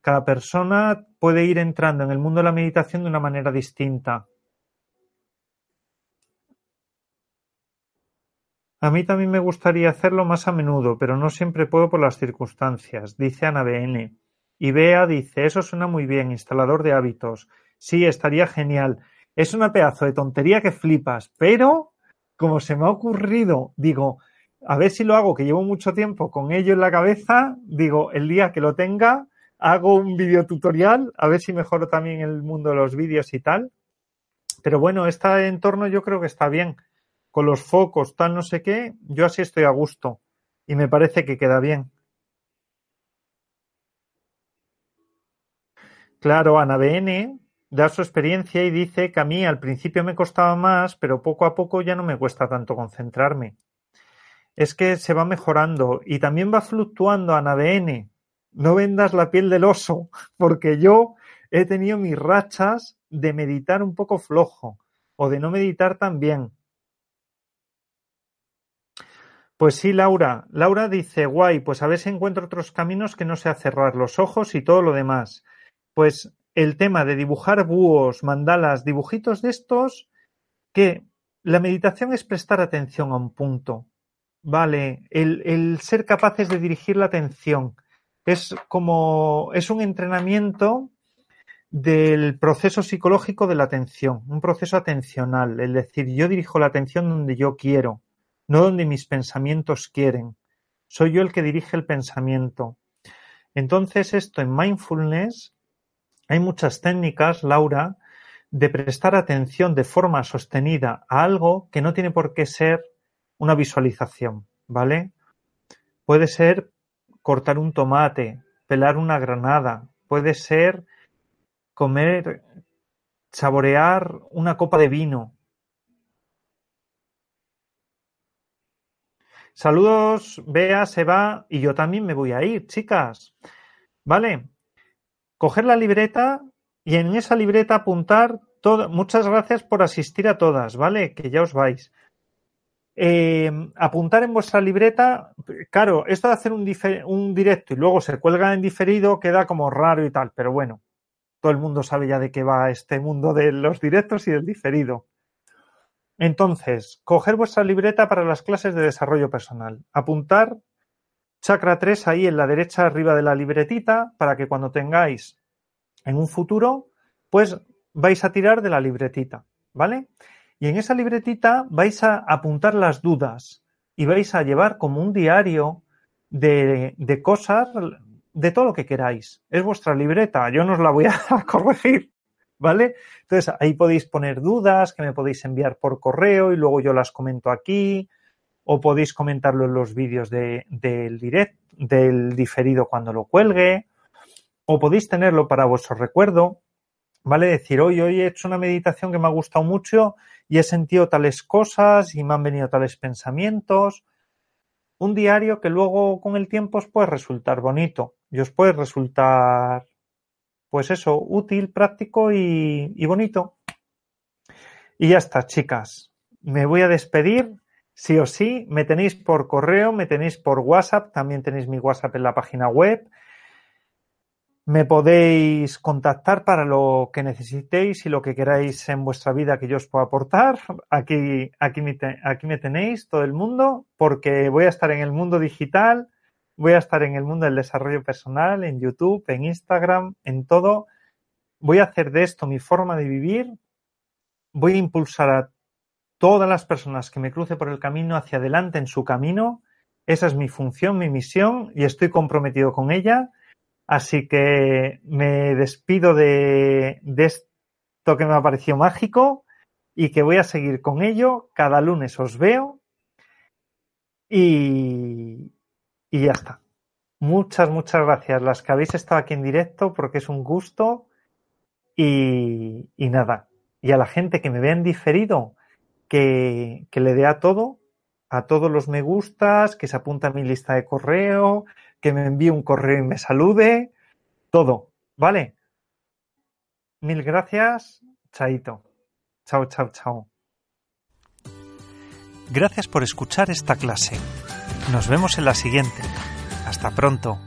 Cada persona puede ir entrando en el mundo de la meditación de una manera distinta. A mí también me gustaría hacerlo más a menudo, pero no siempre puedo por las circunstancias, dice Ana BN. Y Bea dice, eso suena muy bien, instalador de hábitos. Sí, estaría genial. Es una pedazo de tontería que flipas, pero como se me ha ocurrido, digo, a ver si lo hago, que llevo mucho tiempo con ello en la cabeza, digo, el día que lo tenga, hago un video tutorial, a ver si mejoro también el mundo de los vídeos y tal. Pero bueno, este entorno yo creo que está bien con los focos, tal no sé qué, yo así estoy a gusto y me parece que queda bien. Claro, Ana BN da su experiencia y dice que a mí al principio me costaba más, pero poco a poco ya no me cuesta tanto concentrarme. Es que se va mejorando y también va fluctuando Ana BN. No vendas la piel del oso, porque yo he tenido mis rachas de meditar un poco flojo o de no meditar tan bien. Pues sí, Laura. Laura dice, guay, pues a ver si encuentro otros caminos que no sea cerrar los ojos y todo lo demás. Pues el tema de dibujar búhos, mandalas, dibujitos de estos, que la meditación es prestar atención a un punto. Vale, el, el ser capaces de dirigir la atención. Es como, es un entrenamiento del proceso psicológico de la atención, un proceso atencional, es decir, yo dirijo la atención donde yo quiero no donde mis pensamientos quieren. Soy yo el que dirige el pensamiento. Entonces, esto en mindfulness hay muchas técnicas, Laura, de prestar atención de forma sostenida a algo que no tiene por qué ser una visualización, ¿vale? Puede ser cortar un tomate, pelar una granada, puede ser comer, saborear una copa de vino. Saludos, Bea se va y yo también me voy a ir, chicas. ¿Vale? Coger la libreta y en esa libreta apuntar. Muchas gracias por asistir a todas, ¿vale? Que ya os vais. Eh, apuntar en vuestra libreta, claro, esto de hacer un, un, directo y luego se cuelga en diferido queda como raro y tal, pero bueno, todo el mundo sabe ya de qué va este mundo de los directos y del diferido. Entonces, coger vuestra libreta para las clases de desarrollo personal, apuntar chakra 3 ahí en la derecha arriba de la libretita para que cuando tengáis en un futuro, pues vais a tirar de la libretita, ¿vale? Y en esa libretita vais a apuntar las dudas y vais a llevar como un diario de, de cosas, de todo lo que queráis. Es vuestra libreta, yo no os la voy a corregir, ¿vale? Entonces ahí podéis poner dudas que me podéis enviar por correo y luego yo las comento aquí o podéis comentarlo en los vídeos de, del direct, del diferido cuando lo cuelgue o podéis tenerlo para vuestro recuerdo, ¿vale? Decir, hoy, hoy he hecho una meditación que me ha gustado mucho y he sentido tales cosas y me han venido tales pensamientos. Un diario que luego con el tiempo os puede resultar bonito y os puede resultar, pues eso, útil, práctico y, y bonito. Y ya está, chicas. Me voy a despedir. Sí o sí, me tenéis por correo, me tenéis por WhatsApp, también tenéis mi WhatsApp en la página web. Me podéis contactar para lo que necesitéis y lo que queráis en vuestra vida que yo os pueda aportar. Aquí, aquí, me, aquí me tenéis, todo el mundo, porque voy a estar en el mundo digital, voy a estar en el mundo del desarrollo personal, en YouTube, en Instagram, en todo. Voy a hacer de esto mi forma de vivir. Voy a impulsar a todas las personas que me cruce por el camino hacia adelante en su camino. Esa es mi función, mi misión y estoy comprometido con ella Así que me despido de, esto que me ha parecido mágico y que voy a seguir con ello. Cada lunes os veo y, y ya está. Muchas, muchas gracias las que habéis estado aquí en directo porque es un gusto y, y nada. Y a la gente que me vea en diferido, que, que le dé a todo, a todos los me gustas, que se apunta a mi lista de correo, que me envíe un correo y me salude, todo, ¿vale? Mil gracias, chaito. Chao, chao, chao. Gracias por escuchar esta clase. Nos vemos en la siguiente. Hasta pronto.